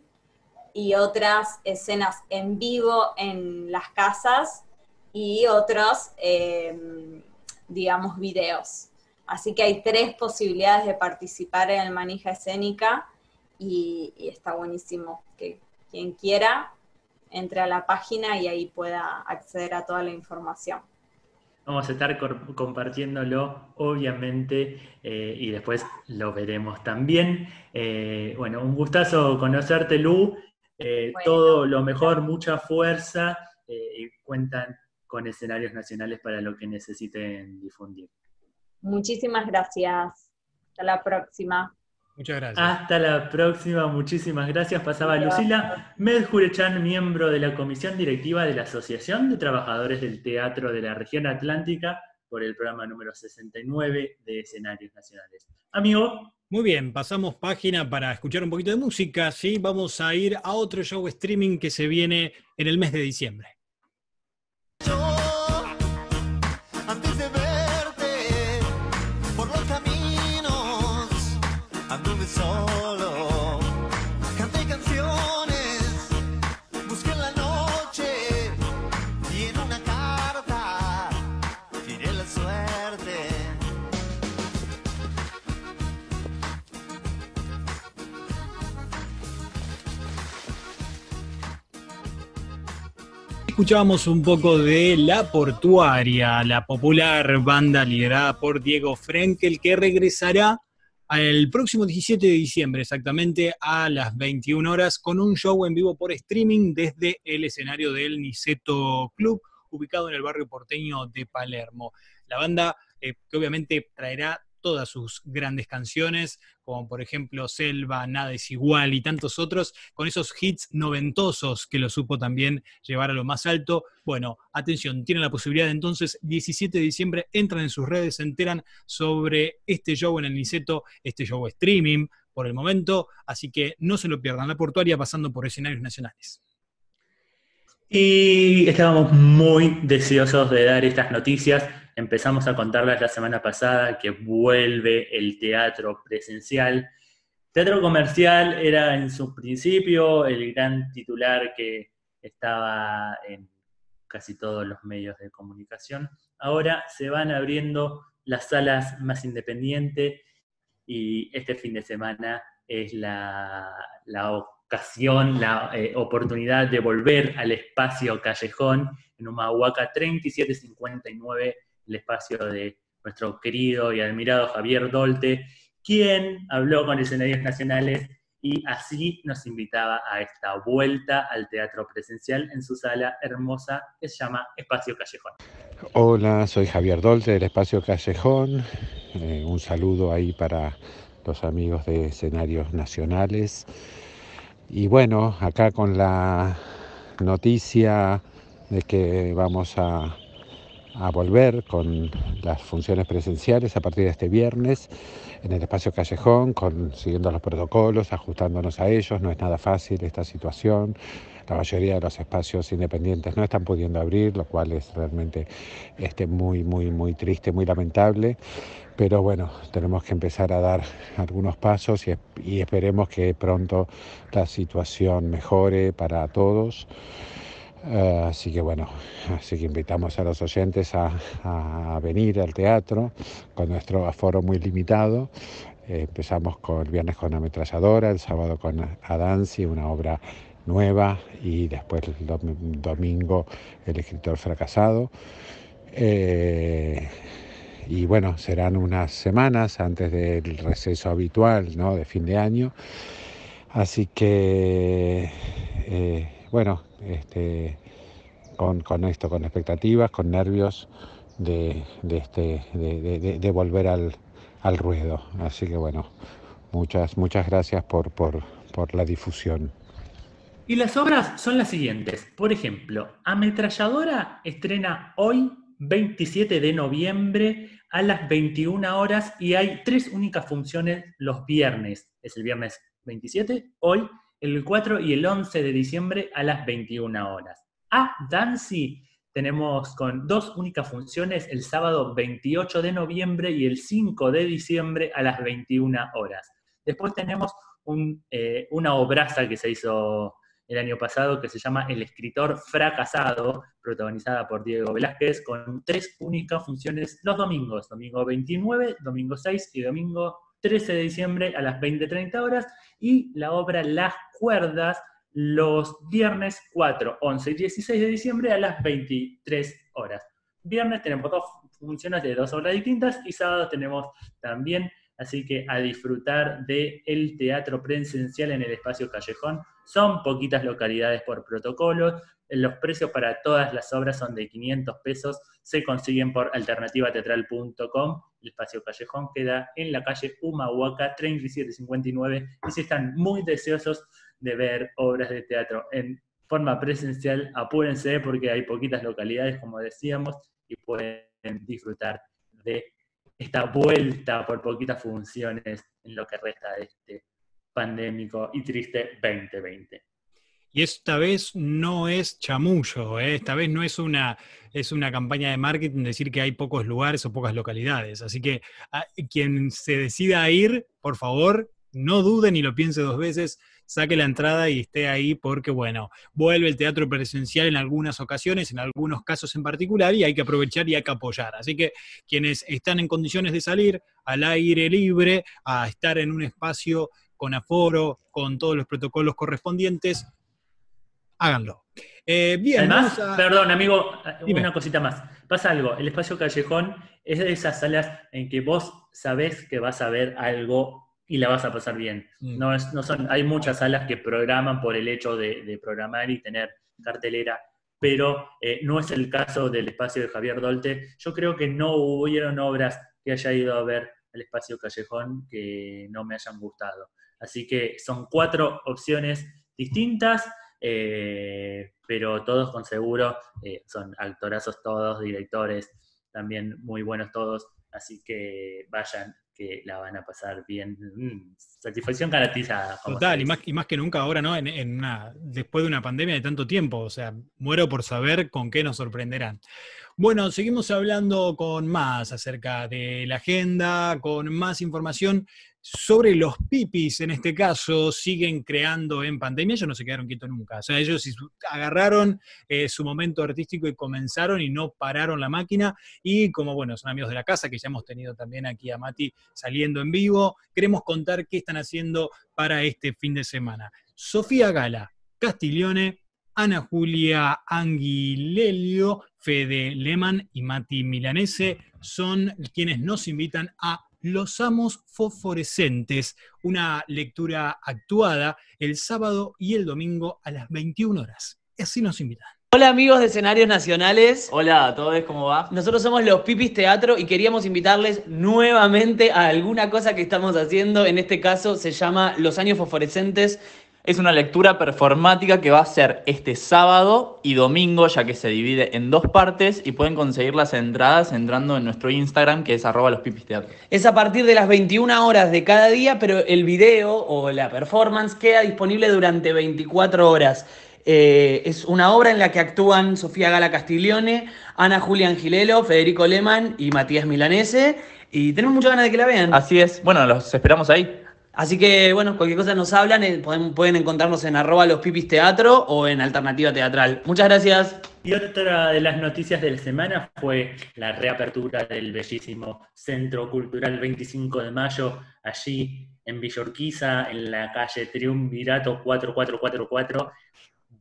y otras escenas en vivo en las casas y otros, em, digamos, videos. Así que hay tres posibilidades de participar en el manija escénica y, está buenísimo que quien quiera entre a la página y ahí pueda acceder a toda la información. Vamos a estar compartiéndolo, obviamente, eh, y después lo veremos también. Eh, bueno, un gustazo conocerte, Lu. Eh, todo lo mejor, mucha fuerza y cuentan con escenarios nacionales para lo que necesiten difundir. Muchísimas gracias. Hasta la próxima. Muchas gracias. Hasta la próxima, muchísimas gracias. Pasaba Lucila Medjurechan, miembro de la Comisión Directiva de la Asociación de Trabajadores del Teatro de la Región Atlántica, por el programa número 69 de Escenarios Nacionales. Amigo. Muy bien, pasamos página para escuchar un poquito de música, ¿sí? Vamos a ir a otro show streaming que se viene en el mes de diciembre. 저... escuchábamos un poco de La Portuaria, la popular banda liderada por Diego Frenkel, que regresará el próximo 17 de diciembre, exactamente a las 21 horas, con un show en vivo por streaming desde el escenario del Niceto Club, ubicado en el barrio porteño de Palermo. La banda eh, que obviamente traerá todas sus grandes canciones, como por ejemplo Selva, Nada es igual y tantos otros, con esos hits noventosos que lo supo también llevar a lo más alto. Bueno, atención, tienen la posibilidad de entonces, 17 de diciembre, entran en sus redes, se enteran sobre este show en el Niceto, este show streaming por el momento, así que no se lo pierdan, la portuaria pasando por escenarios nacionales. Y estábamos muy deseosos de dar estas noticias Empezamos a contarles la semana pasada que vuelve el teatro presencial. Teatro comercial era en su principio el gran titular que estaba en casi todos los medios de comunicación. Ahora se van abriendo las salas más independientes y este fin de semana es la, ocasión, la eh, oportunidad de volver al espacio Callejón en Humahuaca 3759 el espacio de nuestro querido y admirado Javier Dolte, quien habló con escenarios nacionales y así nos invitaba a esta vuelta al teatro presencial en su sala hermosa que se llama Espacio Callejón. Hola, soy Javier Dolte del Espacio Callejón. Eh, un saludo ahí para los amigos de escenarios nacionales. Y bueno, acá con la noticia de que vamos a a volver con las funciones presenciales a partir de este viernes en el espacio callejón, con, siguiendo los protocolos, ajustándonos a ellos. No es nada fácil esta situación. La mayoría de los espacios independientes no están pudiendo abrir, lo cual es realmente este, muy, muy, muy triste, muy lamentable. Pero bueno, tenemos que empezar a dar algunos pasos y, y esperemos que pronto la situación mejore para todos. Eh, así que bueno, así que invitamos a los oyentes a, venir al teatro con nuestro aforo muy limitado Eh, empezamos con el viernes con Ametralladora, el sábado con Adansi, una obra nueva, y después el domingo El escritor fracasado. Eh, y bueno, serán unas semanas antes del receso habitual ¿no? de fin de año. Así que, bueno, este, con, esto, con expectativas, con nervios de, este, volver al, ruedo. Así que bueno, muchas, muchas gracias por la difusión. Y las obras son las siguientes. Por ejemplo, Ametralladora estrena hoy, 27 de noviembre, a las 21 horas y hay tres únicas funciones los viernes. Es el viernes 27, hoy, el 4 y el 11 de diciembre a las 21 horas. A Dancy tenemos con dos únicas funciones el sábado 28 de noviembre y el 5 de diciembre a las 21 horas. Después tenemos eh, una obraza que se hizo el año pasado que se llama El escritor fracasado, protagonizada por Diego Velázquez, con tres únicas funciones los domingos, domingo 29, domingo 6 y domingo 13 de diciembre a las 20-30 horas, y la obra Las Cuerdas los viernes 4, 11 y 16 de diciembre a las 23 horas. Viernes tenemos dos funciones de dos obras distintas y sábado tenemos también así que a disfrutar del el teatro presencial en el espacio Callejón. Son poquitas localidades por protocolo, los precios para todas las obras son de 500 pesos, se consiguen por alternativateatral.com. El espacio Callejón queda en la calle Humahuaca 3759 y si están muy deseosos de ver obras de teatro en forma presencial, apúrense porque hay poquitas localidades, como decíamos, y pueden disfrutar de esta vuelta por poquitas funciones en lo que resta de este pandémico y triste 2020. Y esta vez no es chamullo, ¿eh? esta vez no es una, es una campaña de marketing decir que hay pocos lugares o pocas localidades. Así que quien se decida a ir, por favor, no dude ni lo piense dos veces, saque la entrada y esté ahí porque, bueno, vuelve el teatro presencial en algunas ocasiones, en algunos casos en particular, y hay que aprovechar y hay que apoyar. Así que quienes están en condiciones de salir al aire libre, a estar en un espacio con aforo, con todos los protocolos correspondientes, háganlo. Eh, bien, Además, perdón, amigo, una cosita más. Pasa algo, el espacio callejón es de esas salas en que vos sabés que vas a ver algo y la vas a pasar bien. Mm. No, es, no son, hay muchas salas que programan por el hecho de, programar y tener cartelera, pero eh, no es el caso del espacio de Javier Dolte. Yo creo que no hubieron obras que haya ido a ver el espacio Callejón que no me hayan gustado. Así que son cuatro opciones distintas, eh, pero todos con seguro, eh, son actorazos todos, directores también muy buenos todos, así que vayan que la van a pasar bien. Mm, satisfacción garantizada. Total, y más, y más que nunca ahora, ¿no? En, una, después de una pandemia de tanto tiempo, o sea, muero por saber con qué nos sorprenderán. Bueno, seguimos hablando con más acerca de la agenda, con más información sobre los pipis, en este caso, siguen creando en pandemia, ellos no se quedaron quietos nunca. O sea, ellos agarraron eh, su momento artístico y comenzaron y no pararon la máquina. Y como, bueno, son amigos de la casa, que ya hemos tenido también aquí a Mati saliendo en vivo, queremos contar qué están haciendo para este fin de semana. Sofía Gala, Castiglione, Ana Julia Anguilelio, Fede Lehmann y Mati Milanese son quienes nos invitan a los Amos Fosforescentes, una lectura actuada el sábado y el domingo a las 21 horas. Así nos invitan. Hola amigos de escenarios nacionales. Hola a todos, ¿cómo va? Nosotros somos los Pipis Teatro y queríamos invitarles nuevamente a alguna cosa que estamos haciendo. En este caso se llama Los Años Fosforescentes es una lectura performática que va a ser este sábado y domingo, ya que se divide en dos partes y pueden conseguir las entradas entrando en nuestro Instagram, que es arroba los Es a partir de las 21 horas de cada día, pero el video o la performance queda disponible durante 24 horas. Eh, es una obra en la que actúan Sofía Gala Castiglione, Ana Julia Angilelo, Federico Lehmann y Matías Milanese. Y tenemos muchas ganas de que la vean. Así es. Bueno, los esperamos ahí. Así que, bueno, cualquier cosa nos hablan, eh, pueden, pueden encontrarnos en arroba los pipis o en alternativa teatral. Muchas gracias. Y otra de las noticias de la semana fue la reapertura del bellísimo Centro Cultural 25 de Mayo, allí en Villorquiza, en la calle Triunvirato 4444.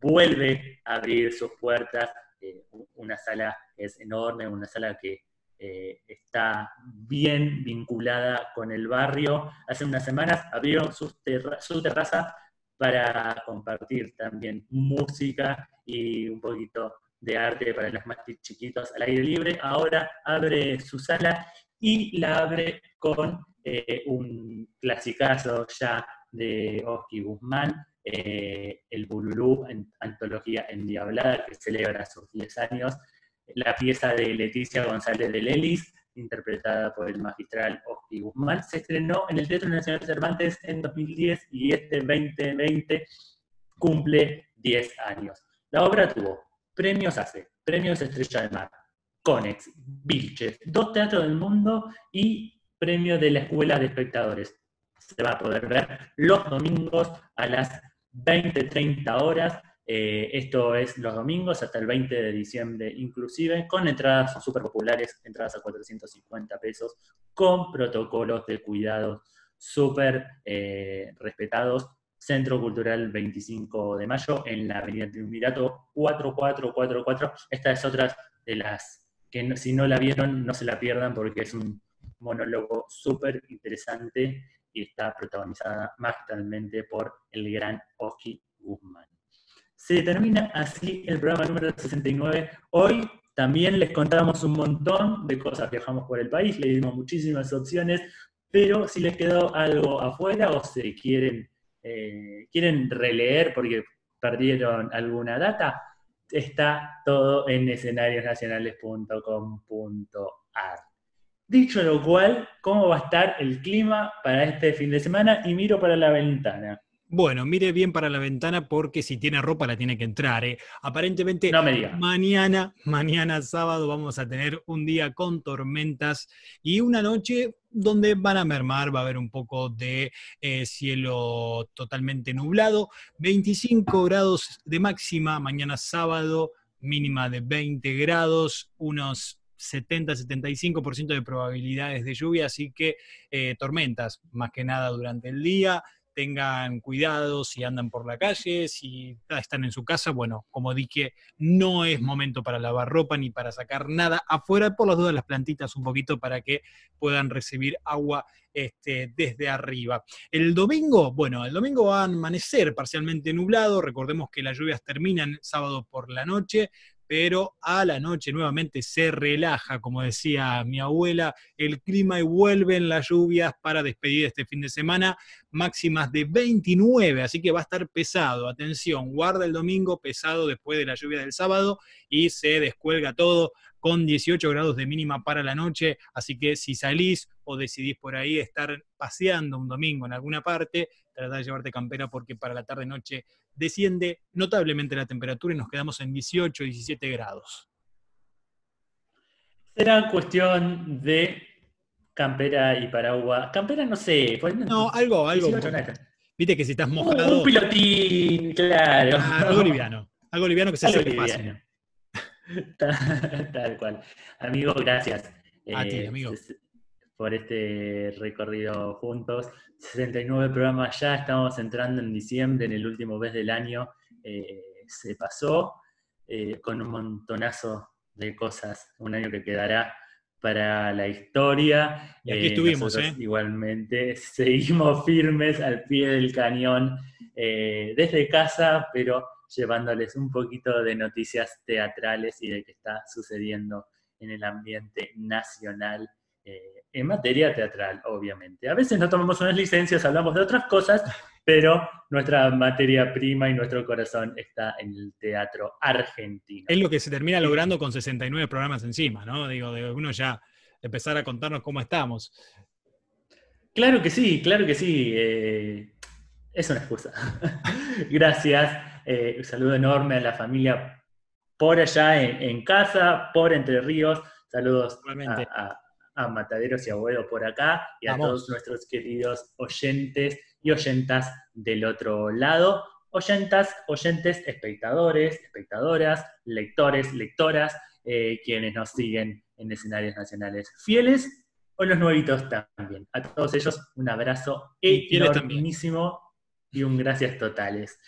Vuelve a abrir sus puertas, eh, una sala es enorme, una sala que eh, está bien vinculada con el barrio. Hace unas semanas abrió su, terra- su terraza para compartir también música y un poquito de arte para los más chiquitos al aire libre. Ahora abre su sala y la abre con eh, un clasicazo ya de Oski Guzmán, eh, el Bululú, en antología endiablada, que celebra sus 10 años, la pieza de Leticia González de Lelis, interpretada por el magistral Oski Guzmán, se estrenó en el Teatro Nacional Cervantes en 2010 y este 2020 cumple 10 años. La obra tuvo premios ACE, premios Estrella de Mar, Conex, Vilches, dos teatros del mundo y premio de la Escuela de Espectadores. Se va a poder ver los domingos a las 20-30 horas. Eh, esto es los domingos hasta el 20 de diciembre inclusive, con entradas súper populares, entradas a 450 pesos, con protocolos de cuidado súper eh, respetados. Centro Cultural 25 de Mayo, en la Avenida Triunvirato 4444. Esta es otra de las que si no la vieron, no se la pierdan porque es un monólogo súper interesante y está protagonizada magistralmente por el gran Oski Guzmán. Se termina así el programa número 69. Hoy también les contábamos un montón de cosas. Viajamos por el país, le dimos muchísimas opciones, pero si les quedó algo afuera o se quieren, eh, quieren releer porque perdieron alguna data, está todo en escenariosnacionales.com.ar. Dicho lo cual, ¿cómo va a estar el clima para este fin de semana? Y miro para la ventana. Bueno, mire bien para la ventana porque si tiene ropa la tiene que entrar. ¿eh? Aparentemente No mañana, mañana sábado vamos a tener un día con tormentas y una noche donde van a mermar, va a haber un poco de eh, cielo totalmente nublado, 25 grados de máxima mañana sábado, mínima de 20 grados, unos 70-75% de probabilidades de lluvia, así que eh, tormentas más que nada durante el día tengan cuidado si andan por la calle, si están en su casa, bueno, como dije, no es momento para lavar ropa ni para sacar nada afuera, por las dudas las plantitas un poquito para que puedan recibir agua este, desde arriba. El domingo, bueno, el domingo va a amanecer parcialmente nublado, recordemos que las lluvias terminan sábado por la noche, pero a la noche nuevamente se relaja, como decía mi abuela, el clima y vuelven las lluvias para despedir este fin de semana, máximas de 29, así que va a estar pesado. Atención, guarda el domingo pesado después de la lluvia del sábado y se descuelga todo con 18 grados de mínima para la noche, así que si salís o decidís por ahí estar paseando un domingo en alguna parte, trata de llevarte campera porque para la tarde-noche desciende notablemente la temperatura y nos quedamos en 18, 17 grados. Será cuestión de campera y paraguas. Campera no sé. pues, No, algo, algo. 18 nada. Viste que si estás Un, mojado. un pilotín, claro. Ah, algo liviano. Algo liviano que se hace fácil. (laughs) tal cual. Amigo, gracias. A ti, eh, amigo. Por este recorrido juntos. 69 programas ya, estamos entrando en diciembre, en el último mes del año. eh, se pasó eh, con un montonazo de cosas, un año que quedará para la historia. Y aquí Eh, estuvimos, ¿eh? Igualmente, seguimos (laughs) firmes al pie del cañón, eh, desde casa, pero llevándoles un poquito de noticias teatrales y de qué está sucediendo en el ambiente nacional eh, en materia teatral, obviamente. A veces no tomamos unas licencias, hablamos de otras cosas, pero nuestra materia prima y nuestro corazón está en el teatro argentino. Es lo que se termina logrando con 69 programas encima, ¿no? Digo, de uno ya empezar a contarnos cómo estamos. Claro que sí, claro que sí. eh, es una excusa. (laughs) Gracias. eh, un saludo enorme a la familia por allá en, en casa, por Entre Ríos. Saludos a- a Mataderos y Abuelo por acá y a todos nuestros queridos oyentes y oyentas del otro lado. oyentas, oyentes, espectadores, espectadoras, lectores, lectoras, eh, quienes nos siguen en escenarios nacionales fieles o los nuevitos también. A todos ellos un abrazo Y enormísimo y un gracias totales.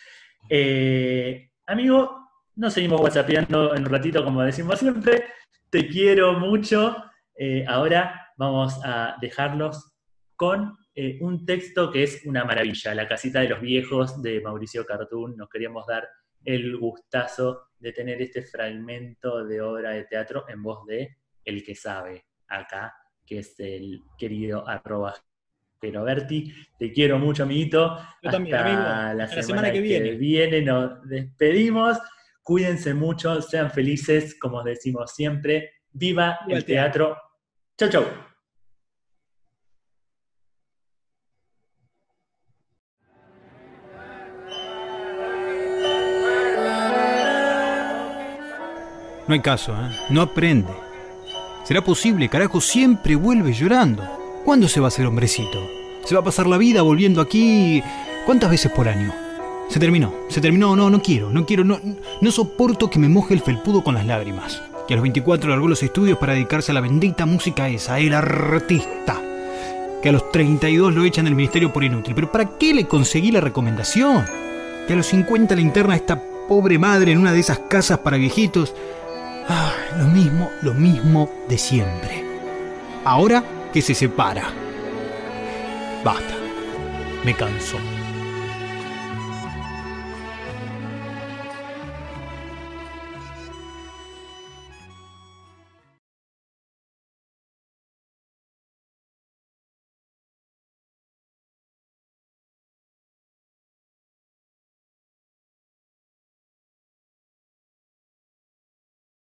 Eh, amigo, nos seguimos whatsappeando en un ratito, como decimos siempre. Te quiero mucho. Eh, ahora vamos a dejarlos con eh, un texto que es una maravilla, La casita de los viejos de Mauricio Cartún. Nos queríamos dar el gustazo de tener este fragmento de obra de teatro en voz de El que sabe, acá, que es el querido arroba Geroberti. Te quiero mucho, amiguito. Yo también, Hasta amigo. la semana, que, viene. Nos despedimos. Cuídense mucho, sean felices, como decimos siempre. Viva el teatro. Chau, chau. No hay caso, ¿eh? No aprende. ¿Será posible? Carajo, siempre vuelve llorando. ¿Cuándo se va a hacer hombrecito? ¿Se va a pasar la vida volviendo aquí? ¿Cuántas veces por año? Se terminó, se terminó, no, no quiero, no quiero, no, no soporto que me moje el felpudo con las lágrimas. Que a los 24 largó los estudios para dedicarse a la bendita música esa, el artista. Que a los 32 lo echan del ministerio por inútil. ¿Pero para qué le conseguí la recomendación? Que a los 50 la interna a esta pobre madre en una de esas casas para viejitos. Ah, lo mismo, lo mismo de siempre. Ahora que se separa. Basta. Me canso.